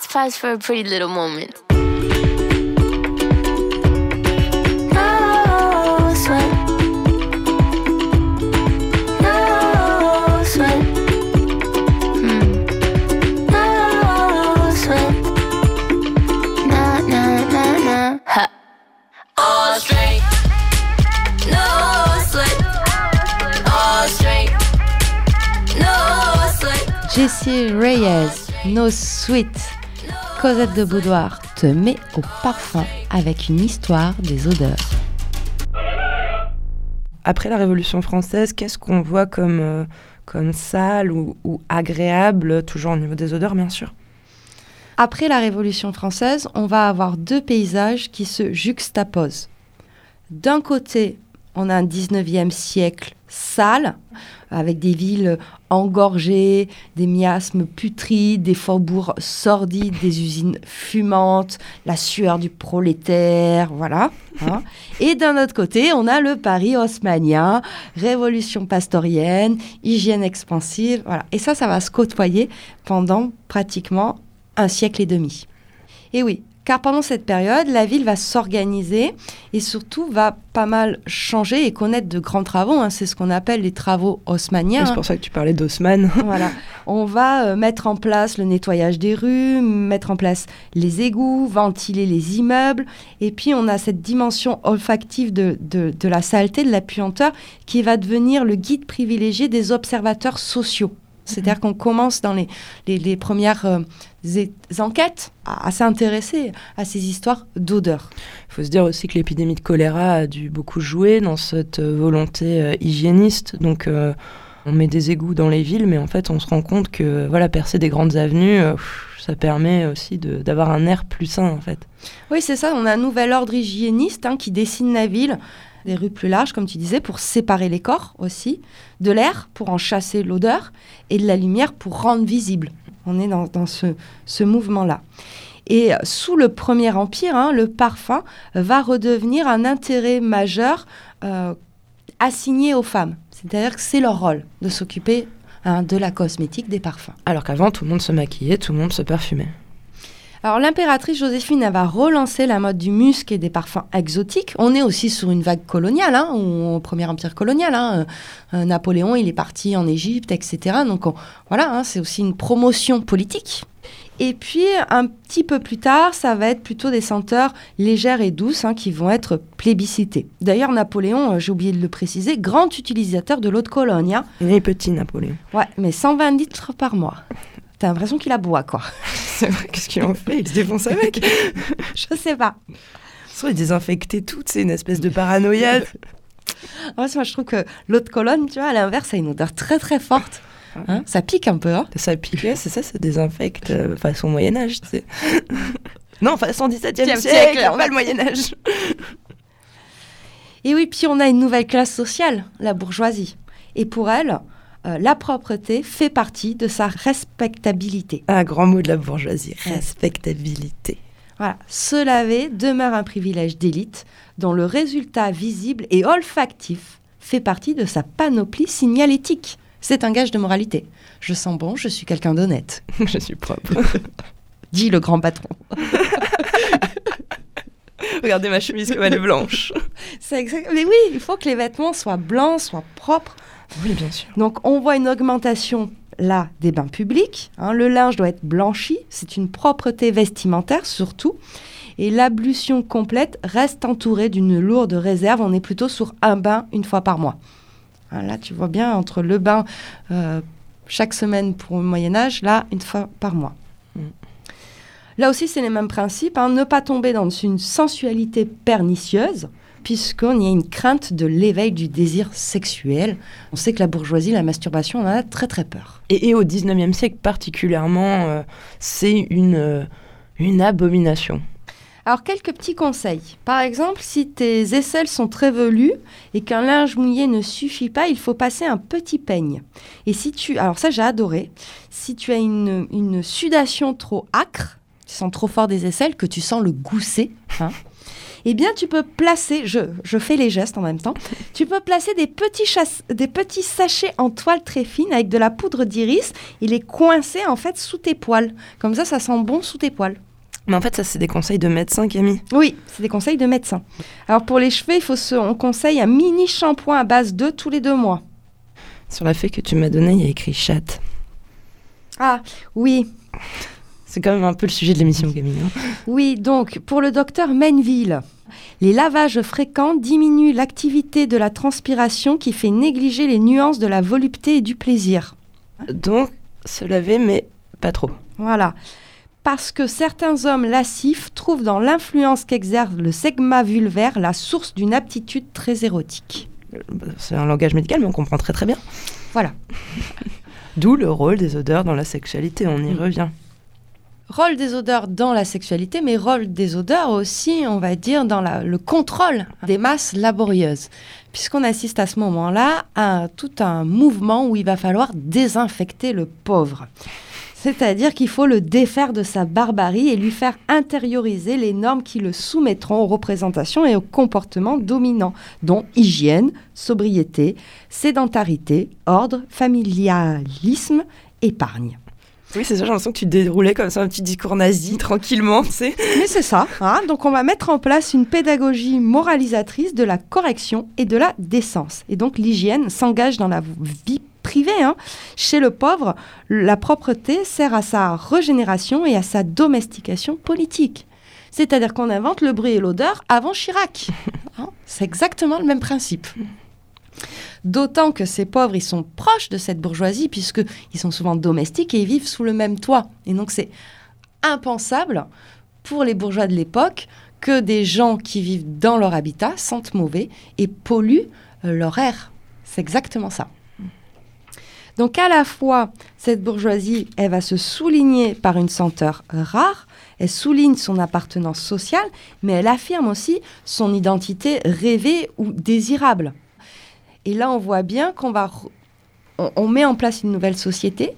let's pause for a pretty little moment. Jesse Reyes, No Sweet. Cosette de Boudoir te met au parfum avec une histoire des odeurs. Après la Révolution française, qu'est-ce qu'on voit comme, euh, comme sale ou, ou agréable, toujours au niveau des odeurs, bien sûr? Après la Révolution française, on va avoir deux paysages qui se juxtaposent. D'un côté, on a un 19e siècle sale, avec des villes engorgées, des miasmes putrides, des faubourgs sordides, des usines fumantes, la sueur du prolétaire, voilà. hein. Et d'un autre côté, on a le Paris haussmannien, révolution pastorienne, hygiène expansive, voilà. Et ça, ça va se côtoyer pendant pratiquement un siècle et demi. Et oui, car pendant cette période, la ville va s'organiser et surtout va pas mal changer et connaître de grands travaux. hein. C'est ce qu'on appelle les travaux haussmanniens. C'est pour ça que tu parlais d'Haussmann. Voilà. On va euh, mettre en place le nettoyage des rues, mettre en place les égouts, ventiler les immeubles. Et puis, on a cette dimension olfactive de, de- de la saleté, de la puanteur, qui va devenir le guide privilégié des observateurs sociaux. C'est-à-dire qu'on commence dans les, les- les premières euh, enquêtes à, à s'intéresser à ces histoires d'odeur. Il faut se dire aussi que l'épidémie de choléra a dû beaucoup jouer dans cette euh, volonté euh, hygiéniste. Donc, euh, on met des égouts dans les villes, mais en fait, on se rend compte que voilà, percer des grandes avenues, ça permet aussi d'avoir un air plus sain, en fait. Oui, c'est ça. On a un nouvel ordre hygiéniste hein, qui dessine la ville, des rues plus larges, comme tu disais, pour séparer les corps aussi, de l'air pour en chasser l'odeur et de la lumière pour rendre visible. On est dans, ce, ce mouvement-là. Et sous le Premier Empire, hein, le parfum va redevenir un intérêt majeur euh, assigné aux femmes. C'est-à-dire que c'est leur rôle de s'occuper hein, de la cosmétique, des parfums. Alors qu'avant, tout le monde se maquillait, tout le monde se parfumait. Alors l'impératrice Joséphine elle va relancer la mode du musc et des parfums exotiques. On est aussi sur une vague coloniale, hein, au premier empire colonial. hein. Euh, Napoléon, il est parti en Égypte, etc. Donc on- voilà, hein, c'est aussi une promotion politique. Et puis un petit peu plus tard, ça va être plutôt des senteurs légères et douces hein, qui vont être plébiscitées. D'ailleurs, Napoléon, euh, j'ai oublié de le préciser, grand utilisateur de l'eau de Cologne. hein. Il est petit, Napoléon. Ouais, mais 120 litres par mois. T'as l'impression qu'il a boit, quoi. C'est vrai, qu'est-ce qu'il en fait? Il se défonce avec. Je sais pas. Soit il désinfectait tout, c'est une espèce de paranoïa. En fait, moi, je trouve que l'eau de Cologne, tu vois, à l'inverse, ça a une odeur très très forte. Hein, ça pique un peu. Hein Ça piquait, c'est ça, ça désinfecte euh, façon Moyen-Âge, tu sais. non, façon 17e Tiens, siècle, siècle, pas le Moyen-Âge. Et oui, puis on a une nouvelle classe sociale, la bourgeoisie. Et pour elle, euh, la propreté fait partie de sa respectabilité. Ah, grand mot de la bourgeoisie, respectabilité. Voilà, se laver demeure un privilège d'élite dont le résultat visible et olfactif fait partie de sa panoplie signalétique. C'est un gage de moralité. Je sens bon, je suis quelqu'un d'honnête, Je suis propre. dit le grand patron. Regardez ma chemise comme elle est blanche. C'est exact. Mais oui, il faut que les vêtements soient blancs, soient propres. Oui, bien sûr. Donc on voit une augmentation là des bains publics. hein. le linge doit être blanchi, c'est une propreté vestimentaire surtout. Et l'ablution complète reste entourée d'une lourde réserve. On est plutôt sur un bain une fois par mois. Hein, là, tu vois bien entre le bain euh, chaque semaine pour le Moyen Âge, là, une fois par mois. Mm. Là aussi, c'est les mêmes principes. hein, ne pas tomber dans une sensualité pernicieuse, puisqu'on y a une crainte de l'éveil du désir sexuel. On sait que la bourgeoisie, la masturbation, on en a très très peur. Et, et au 19e siècle particulièrement, euh, c'est une, euh, une abomination. Alors, quelques petits conseils. Par exemple, si tes aisselles sont très velues et qu'un linge mouillé ne suffit pas, il faut passer un petit peigne. Et si tu... Alors ça, j'ai adoré. Si tu as une, une sudation trop âcre, tu sens trop fort des aisselles, que tu sens le gousset, hein, eh bien, tu peux placer, je, je fais les gestes en même temps, tu peux placer des petits, chasse- des petits sachets en toile très fine avec de la poudre d'iris et les coincer en fait sous tes poils. Comme ça, ça sent bon sous tes poils. Mais en fait, ça, c'est des conseils de médecin, Camille. Oui, c'est des conseils de médecin. Alors pour les cheveux, il faut se, on conseille un mini shampoing à base d'œufs tous les deux mois. Sur la feuille que tu m'as donnée, il y a écrit chatte. Ah oui, C'est quand même un peu le sujet de l'émission, Camille. oui. Donc pour le docteur Menville, les lavages fréquents diminuent l'activité de la transpiration qui fait négliger les nuances de la volupté et du plaisir. Donc, se laver, mais pas trop. Voilà. Parce que certains hommes lascifs trouvent dans l'influence qu'exerce le segma vulvaire la source d'une aptitude très érotique. C'est un langage médical, mais on comprend très très bien. Voilà. D'où le rôle des odeurs dans la sexualité, on y Mm. revient. Rôle des odeurs dans la sexualité, mais rôle des odeurs aussi, on va dire, dans le contrôle des masses laborieuses. Puisqu'on assiste à ce moment-là à tout un mouvement où il va falloir désinfecter le pauvre. C'est-à-dire qu'il faut le défaire de sa barbarie et lui faire intérioriser les normes qui le soumettront aux représentations et aux comportements dominants, dont hygiène, sobriété, sédentarité, ordre, familialisme, épargne. Oui, c'est ça, j'ai l'impression que tu déroulais comme ça un petit discours nazi, tranquillement, tu sais. Mais c'est ça. hein. Donc on va mettre en place une pédagogie moralisatrice de la correction et de la décence. Et donc l'hygiène s'engage dans la vie privée. hein. Chez le pauvre, la propreté sert à sa régénération et à sa domestication politique. C'est-à-dire qu'on invente le bruit et l'odeur avant Chirac. Hein. C'est exactement le même principe. D'autant que ces pauvres, ils sont proches de cette bourgeoisie puisqu'ils sont souvent domestiques et ils vivent sous le même toit. Et donc c'est impensable pour les bourgeois de l'époque que des gens qui vivent dans leur habitat sentent mauvais et polluent euh, leur air. C'est exactement ça. Donc à la fois, cette bourgeoisie, elle va se souligner par une senteur rare, elle souligne son appartenance sociale, mais elle affirme aussi son identité rêvée ou désirable. Et là, on voit bien qu'on va, on met en place une nouvelle société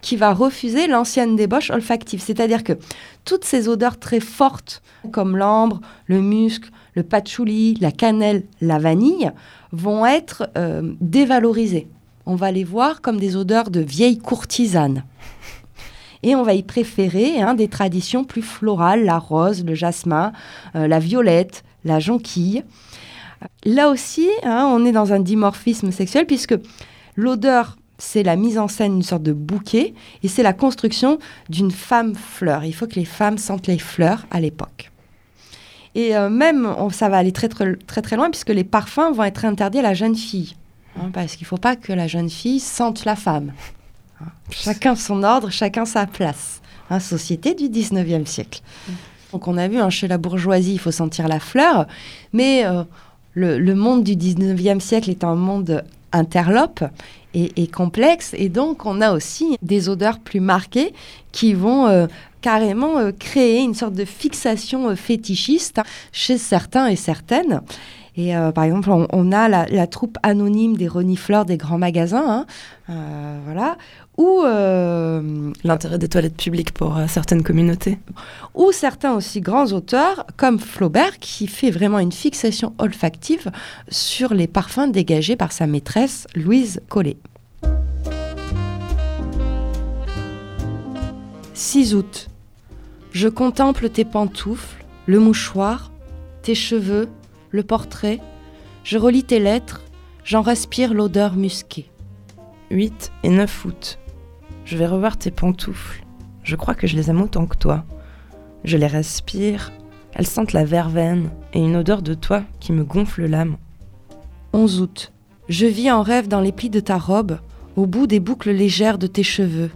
qui va refuser l'ancienne débauche olfactive. C'est-à-dire que toutes ces odeurs très fortes, comme l'ambre, le musc, le patchouli, la cannelle, la vanille, vont être euh, dévalorisées. On va les voir comme des odeurs de vieilles courtisanes. Et on va y préférer hein, des traditions plus florales, la rose, le jasmin, euh, la violette, la jonquille. Là aussi, hein, on est dans un dimorphisme sexuel puisque l'odeur, c'est la mise en scène d'une sorte de bouquet et c'est la construction d'une femme fleur. Il faut que les femmes sentent les fleurs à l'époque. Et euh, même, on- ça va aller très, très très très loin puisque les parfums vont être interdits à la jeune fille. hein, parce qu'il ne faut pas que la jeune fille sente la femme. Hein. Chacun son ordre, chacun sa place. Hein, société du 19e siècle. Donc on a vu, chez la bourgeoisie, il faut sentir la fleur, mais euh, le, monde du 19e siècle est un monde interlope et, complexe, et donc on a aussi des odeurs plus marquées qui vont euh, carrément euh, créer une sorte de fixation euh, fétichiste chez certains et certaines. Et par exemple, on, a la, troupe anonyme des renifleurs des grands magasins, hein, voilà, ou, euh, L'intérêt des toilettes publiques pour euh, certaines communautés. ou certains aussi grands auteurs comme Flaubert qui fait vraiment une fixation olfactive sur les parfums dégagés par sa maîtresse Louise Collet. 6 août. Je contemple tes pantoufles, le mouchoir, tes cheveux, le portrait. Je relis tes lettres, j'en respire l'odeur musquée. 8 et 9 août. Je vais revoir tes pantoufles. Je crois que je les aime autant que toi. Je les respire. Elles sentent la verveine et une odeur de toi qui me gonfle l'âme. 11 août. Je vis en rêve dans les plis de ta robe, au bout des boucles légères de tes cheveux.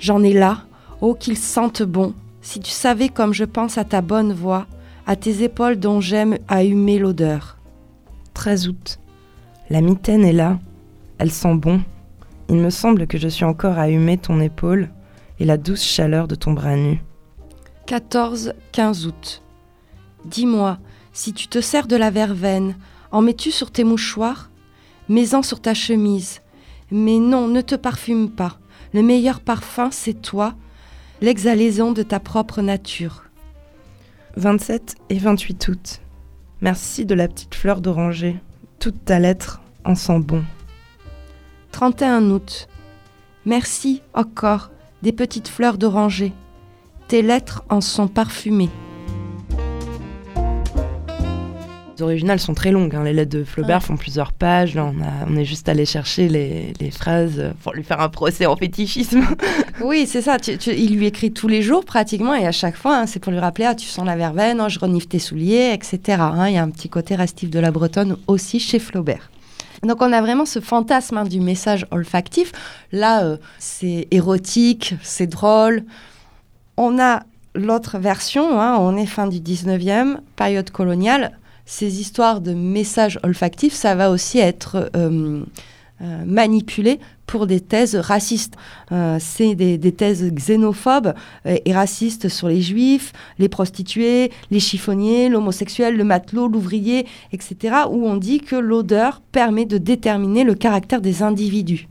J'en ai là, oh qu'ils sentent bon, si tu savais comme je pense à ta bonne voix, à tes épaules dont j'aime à humer l'odeur. 13 août. La mitaine est là. Elle sent bon. Il me semble que je suis encore à humer ton épaule et la douce chaleur de ton bras nu. 14-15 août. Dis-moi, si tu te sers de la verveine, en mets-tu sur tes mouchoirs? Mets-en sur ta chemise. Mais non, ne te parfume pas. Le meilleur parfum, c'est toi, l'exhalaison de ta propre nature. 27 et 28 août. Merci de la petite fleur d'oranger. Toute ta lettre en sent bon. 31 août. Merci encore des petites fleurs d'oranger. Tes lettres en sont parfumées. Les originales sont très longues. hein. Les lettres de Flaubert font plusieurs pages. Là, on, a- on est juste allé chercher les, les phrases euh, pour lui faire un procès en fétichisme. Oui, c'est ça. tu- tu- il lui écrit tous les jours pratiquement et à chaque fois, hein, c'est pour lui rappeler ah, tu sens la verveine, oh, je renifle tes souliers, etc. hein. Il y a un petit côté restif de la Bretonne aussi chez Flaubert. Donc on a vraiment ce fantasme hein, du message olfactif. Là, euh, c'est érotique, c'est drôle. On a l'autre version, hein, on est fin du 19e, période coloniale. Ces histoires de messages olfactifs, ça va aussi être euh, euh, manipulé pour des thèses racistes. Euh, c'est des, thèses xénophobes euh, et racistes sur les juifs, les prostituées, les chiffonniers, l'homosexuel, le matelot, l'ouvrier, etc., où on dit que l'odeur permet de déterminer le caractère des individus.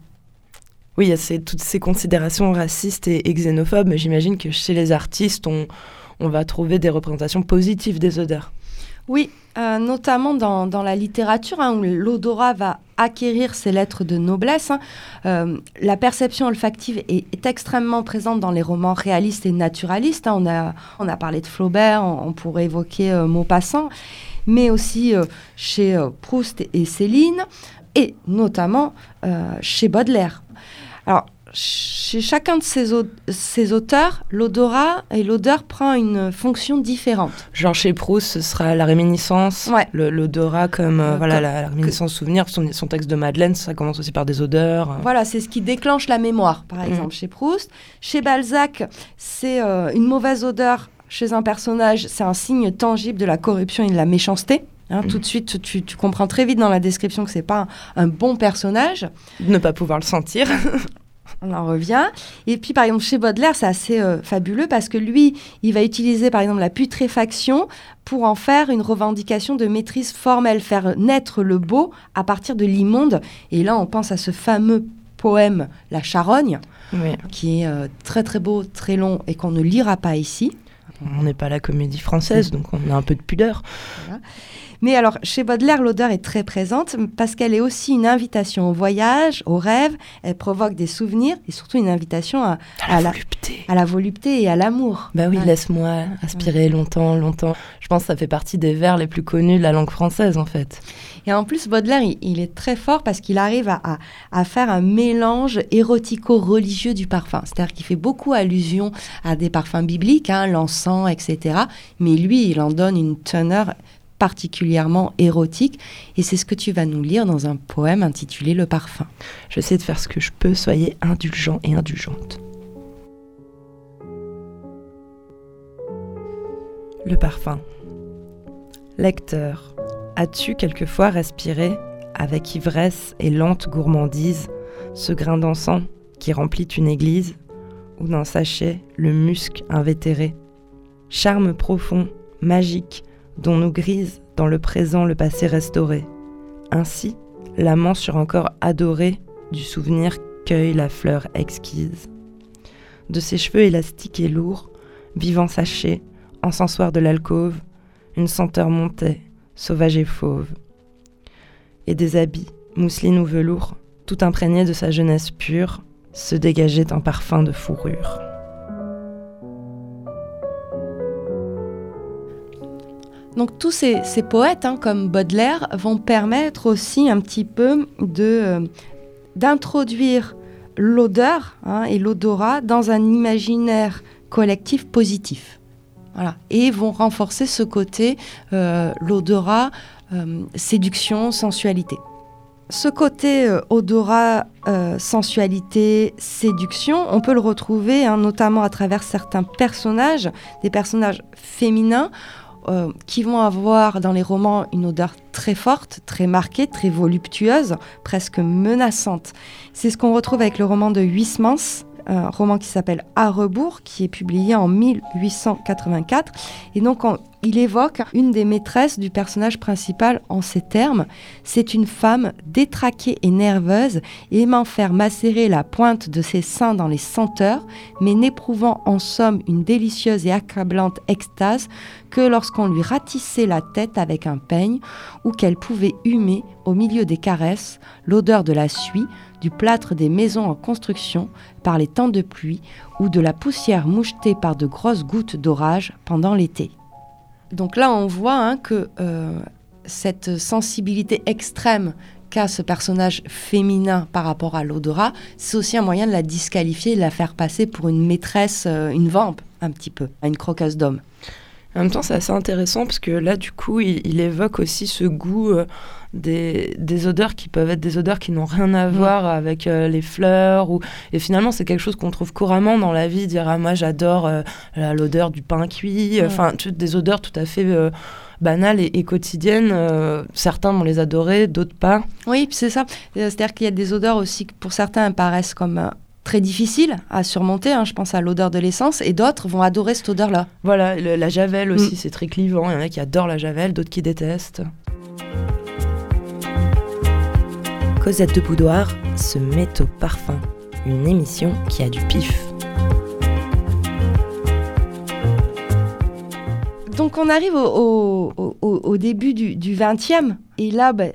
Oui, il y a toutes ces considérations racistes et, et xénophobes, mais j'imagine que chez les artistes, on, on va trouver des représentations positives des odeurs. Oui, euh, notamment dans, dans la littérature, hein, où l'odorat va acquérir ses lettres de noblesse. hein. Euh, la perception olfactive est, extrêmement présente dans les romans réalistes et naturalistes. hein. On, a, on a parlé de Flaubert, on, pourrait évoquer euh, Maupassant, mais aussi chez Proust et Céline, et notamment chez Baudelaire. Alors, chez chacun de ces, au- ces auteurs, l'odorat et l'odeur prend une fonction différente. Genre chez Proust, ce sera la réminiscence, Ouais. l'odorat comme euh, Euh, voilà la, la réminiscence souvenir. Son, son texte de Madeleine, ça commence aussi par des odeurs. euh. Voilà, c'est ce qui déclenche la mémoire, par exemple, chez Proust. Chez Balzac, c'est euh, une mauvaise odeur chez un personnage, c'est un signe tangible de la corruption et de la méchanceté. Hein, Tout de suite, tu, tu comprends très vite dans la description que c'est pas un, un bon personnage. Ne pas pouvoir le sentir. On en revient. Et puis, par exemple, chez Baudelaire, c'est assez euh, fabuleux parce que lui, il va utiliser, par exemple, la putréfaction pour en faire une revendication de maîtrise formelle, faire naître le beau à partir de l'immonde. Et là, on pense à ce fameux poème La Charogne, oui. qui est euh, très très beau, très long et qu'on ne lira pas ici. On n'est pas la comédie française, donc on a un peu de pudeur. Mais alors, chez Baudelaire, l'odeur est très présente parce qu'elle est aussi une invitation au voyage, au rêve, elle provoque des souvenirs et surtout une invitation à, À la à la, volupté. à la volupté et à l'amour. Bah oui, Ouais. laisse-moi aspirer longtemps, longtemps. Je pense que ça fait partie des vers les plus connus de la langue française, en fait. Et en plus, Baudelaire, il, il est très fort parce qu'il arrive à, à- à faire un mélange érotico-religieux du parfum. C'est-à-dire qu'il fait beaucoup allusion à des parfums bibliques, hein, l'encens, etc. Mais lui, il en donne une teneur particulièrement érotique. Et c'est ce que tu vas nous lire dans un poème intitulé Le parfum. Je vais essayer de faire ce que je peux. Soyez indulgents et indulgentes. Le parfum. Lecteur, as-tu quelquefois respiré, avec ivresse et lente gourmandise, ce grain d'encens qui remplit une église, ou d'un sachet le musc invétéré? Charme profond, magique, dont nous grise dans le présent le passé restauré. Ainsi, l'amant sur un corps adoré du souvenir cueille la fleur exquise. De ses cheveux élastiques et lourds, vivant sachés, encensoir de l'alcôve, une senteur montait, sauvage et fauve. Et des habits, mousseline ou velours, tout imprégné de sa jeunesse pure, se dégageait un parfum de fourrure. Donc tous ces, poètes, hein, comme Baudelaire, vont permettre aussi un petit peu euh, d'introduire l'odeur hein, et l'odorat dans un imaginaire collectif positif. Et vont renforcer ce côté, euh, l'odorat, euh, séduction, sensualité. Ce côté odorat, sensualité, séduction, on peut le retrouver hein, notamment à travers certains personnages, des personnages féminins euh, qui vont avoir dans les romans une odeur très forte, très marquée, très voluptueuse, presque menaçante. C'est ce qu'on retrouve avec le roman de Huysmans, un roman qui s'appelle À rebours, qui est publié en 1884. Et donc, on- il évoque une des maîtresses du personnage principal en ces termes. C'est une femme détraquée et nerveuse, aimant faire macérer la pointe de ses seins dans les senteurs, mais n'éprouvant en somme une délicieuse et accablante extase que lorsqu'on lui ratissait la tête avec un peigne ou qu'elle pouvait humer, au milieu des caresses, l'odeur de la suie, du plâtre des maisons en construction par les temps de pluie ou de la poussière mouchetée par de grosses gouttes d'orage pendant l'été. Donc là, on voit hein, que euh, cette sensibilité extrême qu'a ce personnage féminin par rapport à l'odorat, c'est aussi un moyen de la disqualifier, de la faire passer pour une maîtresse, euh, une vampe, un petit peu, une croqueuse d'homme. En même temps, c'est assez intéressant parce que là, du coup, il, il évoque aussi ce goût euh, des, des odeurs qui peuvent être des odeurs qui n'ont rien à voir avec euh, les fleurs. Ou... Et finalement, c'est quelque chose qu'on trouve couramment dans la vie, dire ah, moi j'adore euh, l'odeur du pain cuit. Enfin, tu- des odeurs tout à fait euh, banales et, et quotidiennes. Euh, certains vont les adorer, d'autres pas. Oui, c'est ça. C'est-à-dire qu'il y a des odeurs aussi qui, pour certains, paraissent comme euh, très difficiles à surmonter. hein. Je pense à l'odeur de l'essence. Et d'autres vont adorer cette odeur-là. Voilà, le- la javel aussi, Mm. c'est très clivant. Il y en a qui adorent la javel, d'autres qui détestent. Cosette de Boudoir se met au parfum, une émission qui a du pif. Donc on arrive au, au- au- début du, du 20e. Et là, ben,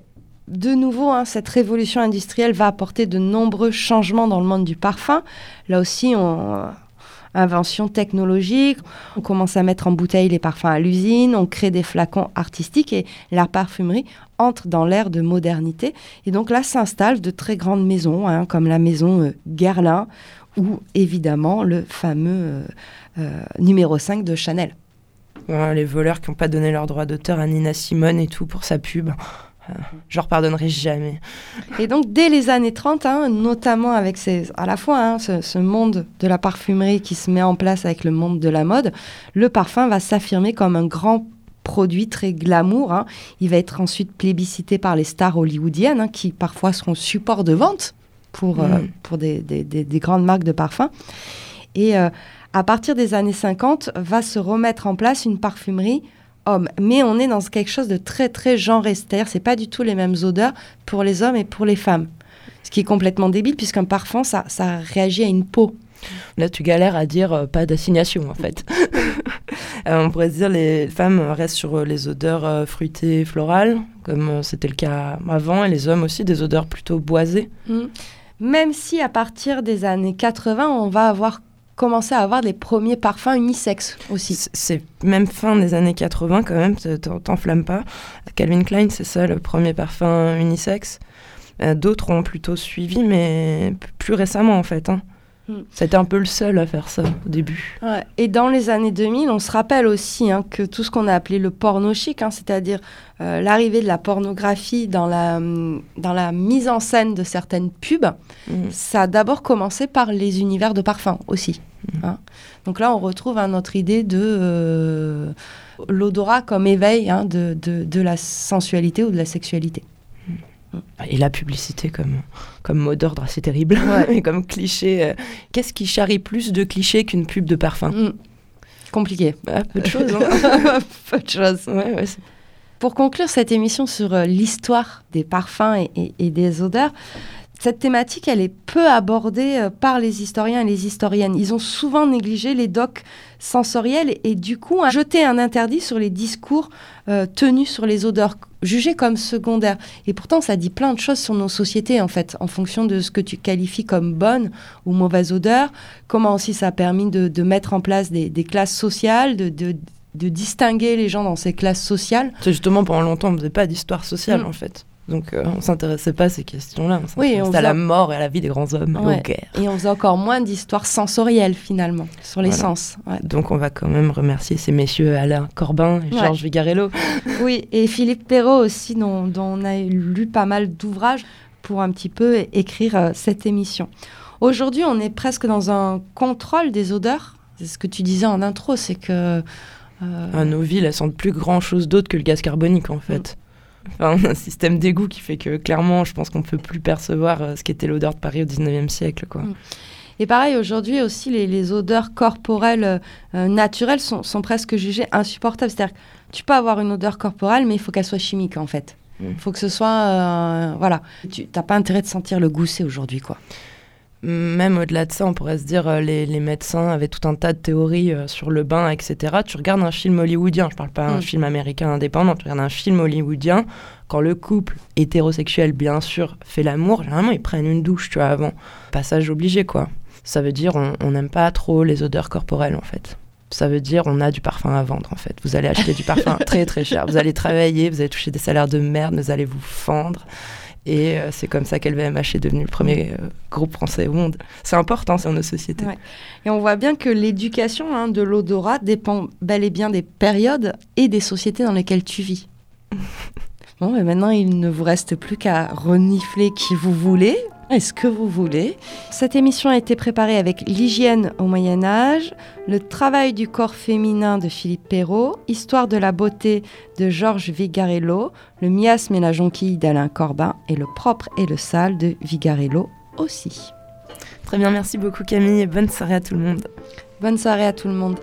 de nouveau, hein, cette révolution industrielle va apporter de nombreux changements dans le monde du parfum. Là aussi, on, invention technologique, on commence à mettre en bouteille les parfums à l'usine, on crée des flacons artistiques et la parfumerie entre dans l'ère de modernité. Et donc là s'installent de très grandes maisons, hein, comme la maison euh, Guerlain ou évidemment le fameux euh, euh, numéro 5 de Chanel. Ouais, les voleurs qui n'ont pas donné leur droit d'auteur à Nina Simone et tout pour sa pub. Je leur pardonnerai jamais. Et donc, dès les années 30, hein, notamment avec ces, à la fois hein, ce, ce monde de la parfumerie qui se met en place avec le monde de la mode, le parfum va s'affirmer comme un grand produit très glamour. hein. Il va être ensuite plébiscité par les stars hollywoodiennes hein, qui parfois seront support de vente pour, euh, Mhm. pour des, des- des- des grandes marques de parfums. Et euh, à partir des années 50, va se remettre en place une parfumerie homme. Mais on est dans quelque chose de très, très genré. C'est-à-dire, c'est pas du tout les mêmes odeurs pour les hommes et pour les femmes. Ce qui est complètement débile, puisqu'un parfum, ça, ça réagit à une peau. Là, tu galères à dire euh, pas d'assignation, en fait. Euh, on pourrait se dire les femmes restent sur euh, les odeurs euh, fruitées et florales, comme c'était le cas avant, et les hommes aussi des odeurs plutôt boisées. Même si à partir des années 80, on va avoir commencé à avoir les premiers parfums unisexes aussi. C'est même fin des années 80 quand même, t'enflamme pas. Calvin Klein, c'est ça le premier parfum unisexe. Euh, D'autres ont plutôt suivi, mais plus récemment en fait. Hein. Hmm. C'était un peu le seul à faire ça au début. Ouais. Et dans les années 2000, on se rappelle aussi hein, que tout ce qu'on a appelé le porno chic, hein, c'est-à-dire euh, l'arrivée de la pornographie dans la, hum, dans la mise en scène de certaines pubs, Mm. ça a d'abord commencé par les univers de parfums aussi. hein. Donc là, on retrouve notre idée de euh, l'odorat comme éveil de, de- de la sensualité ou de la sexualité. Et la publicité comme, comme mot d'ordre assez terrible, et comme cliché. euh, Qu'est-ce qui charrie plus de clichés qu'une pub de parfum? Mm. Compliqué. Ah, Peu de choses. hein. Peu de choses. Ouais, ouais, c'est- Pour conclure cette émission sur euh, l'histoire des parfums et, et- et des odeurs, cette thématique, elle est peu abordée euh, par les historiens et les historiennes. Ils ont souvent négligé les docs sensoriels et, et du coup jeté un interdit sur les discours euh, tenus sur les odeurs, jugés comme secondaires. Et pourtant, ça dit plein de choses sur nos sociétés, en fait, en fonction de ce que tu qualifies comme bonne ou mauvaise odeur. Comment aussi ça a permis de, de mettre en place des, des classes sociales, de, de, de distinguer les gens dans ces classes sociales. C'est justement pendant longtemps, on faisait pas d'histoire sociale Mm. en fait. Donc euh, on s'intéressait pas à ces questions-là. On Oui, on à la mort et à la vie des grands hommes, et Ouais. aux guerres. Et on faisait encore moins d'histoires sensorielles, finalement, sur les Voilà. sens. Ouais. Donc on va quand même remercier ces messieurs Alain Corbin et Ouais. Georges Vigarello. Oui, et Philippe Perrault aussi, dont, dont on a lu pas mal d'ouvrages pour un petit peu écrire euh, cette émission. Aujourd'hui, on est presque dans un contrôle des odeurs. C'est ce que tu disais en intro, c'est que... euh, Ah, nos villes, elles sentent plus grand chose d'autre que le gaz carbonique en fait. Enfin, un système d'égout qui fait que clairement, je pense qu'on peut plus percevoir euh, ce qu'était l'odeur de Paris au 19e siècle. Quoi. Mm. Et pareil, aujourd'hui aussi, les, les odeurs corporelles euh, euh, naturelles sont, sont presque jugées insupportables. C'est-à-dire que tu peux avoir une odeur corporelle, mais il faut qu'elle soit chimique, en fait. Il Mm. faut que ce soit... euh, voilà. Tu n'as pas intérêt de sentir le gousset aujourd'hui, quoi. Même au-delà de ça, on pourrait se dire, euh, les, les médecins avaient tout un tas de théories euh, sur le bain, etc. Tu regardes un film hollywoodien, je parle pas un Mm. film américain indépendant, tu regardes un film hollywoodien, quand le couple hétérosexuel, bien sûr, fait l'amour, généralement ils prennent une douche, tu vois, avant. Passage obligé, quoi. Ça veut dire on on n'aime pas trop les odeurs corporelles, en fait. Ça veut dire on a du parfum à vendre, en fait. Vous allez acheter du parfum très très cher. Vous allez travailler, vous allez toucher des salaires de merde, vous allez vous fendre. Et euh, c'est comme ça qu'LVMH est devenu le premier euh, groupe français au monde. C'est important, c'est dans nos sociétés. Ouais. Et on voit bien que l'éducation hein, de l'odorat dépend bel et bien des périodes et des sociétés dans lesquelles tu vis. Bon, mais maintenant, il ne vous reste plus qu'à renifler qui vous voulez. Est-ce que vous voulez Cette émission a été préparée avec l'hygiène au Moyen Âge, le travail du corps féminin de Philippe Perrault, histoire de la beauté de Georges Vigarello, le miasme et la jonquille d'Alain Corbin et le propre et le sale de Vigarello aussi. Très bien, merci beaucoup Camille et bonne soirée à tout le monde. Bonne soirée à tout le monde.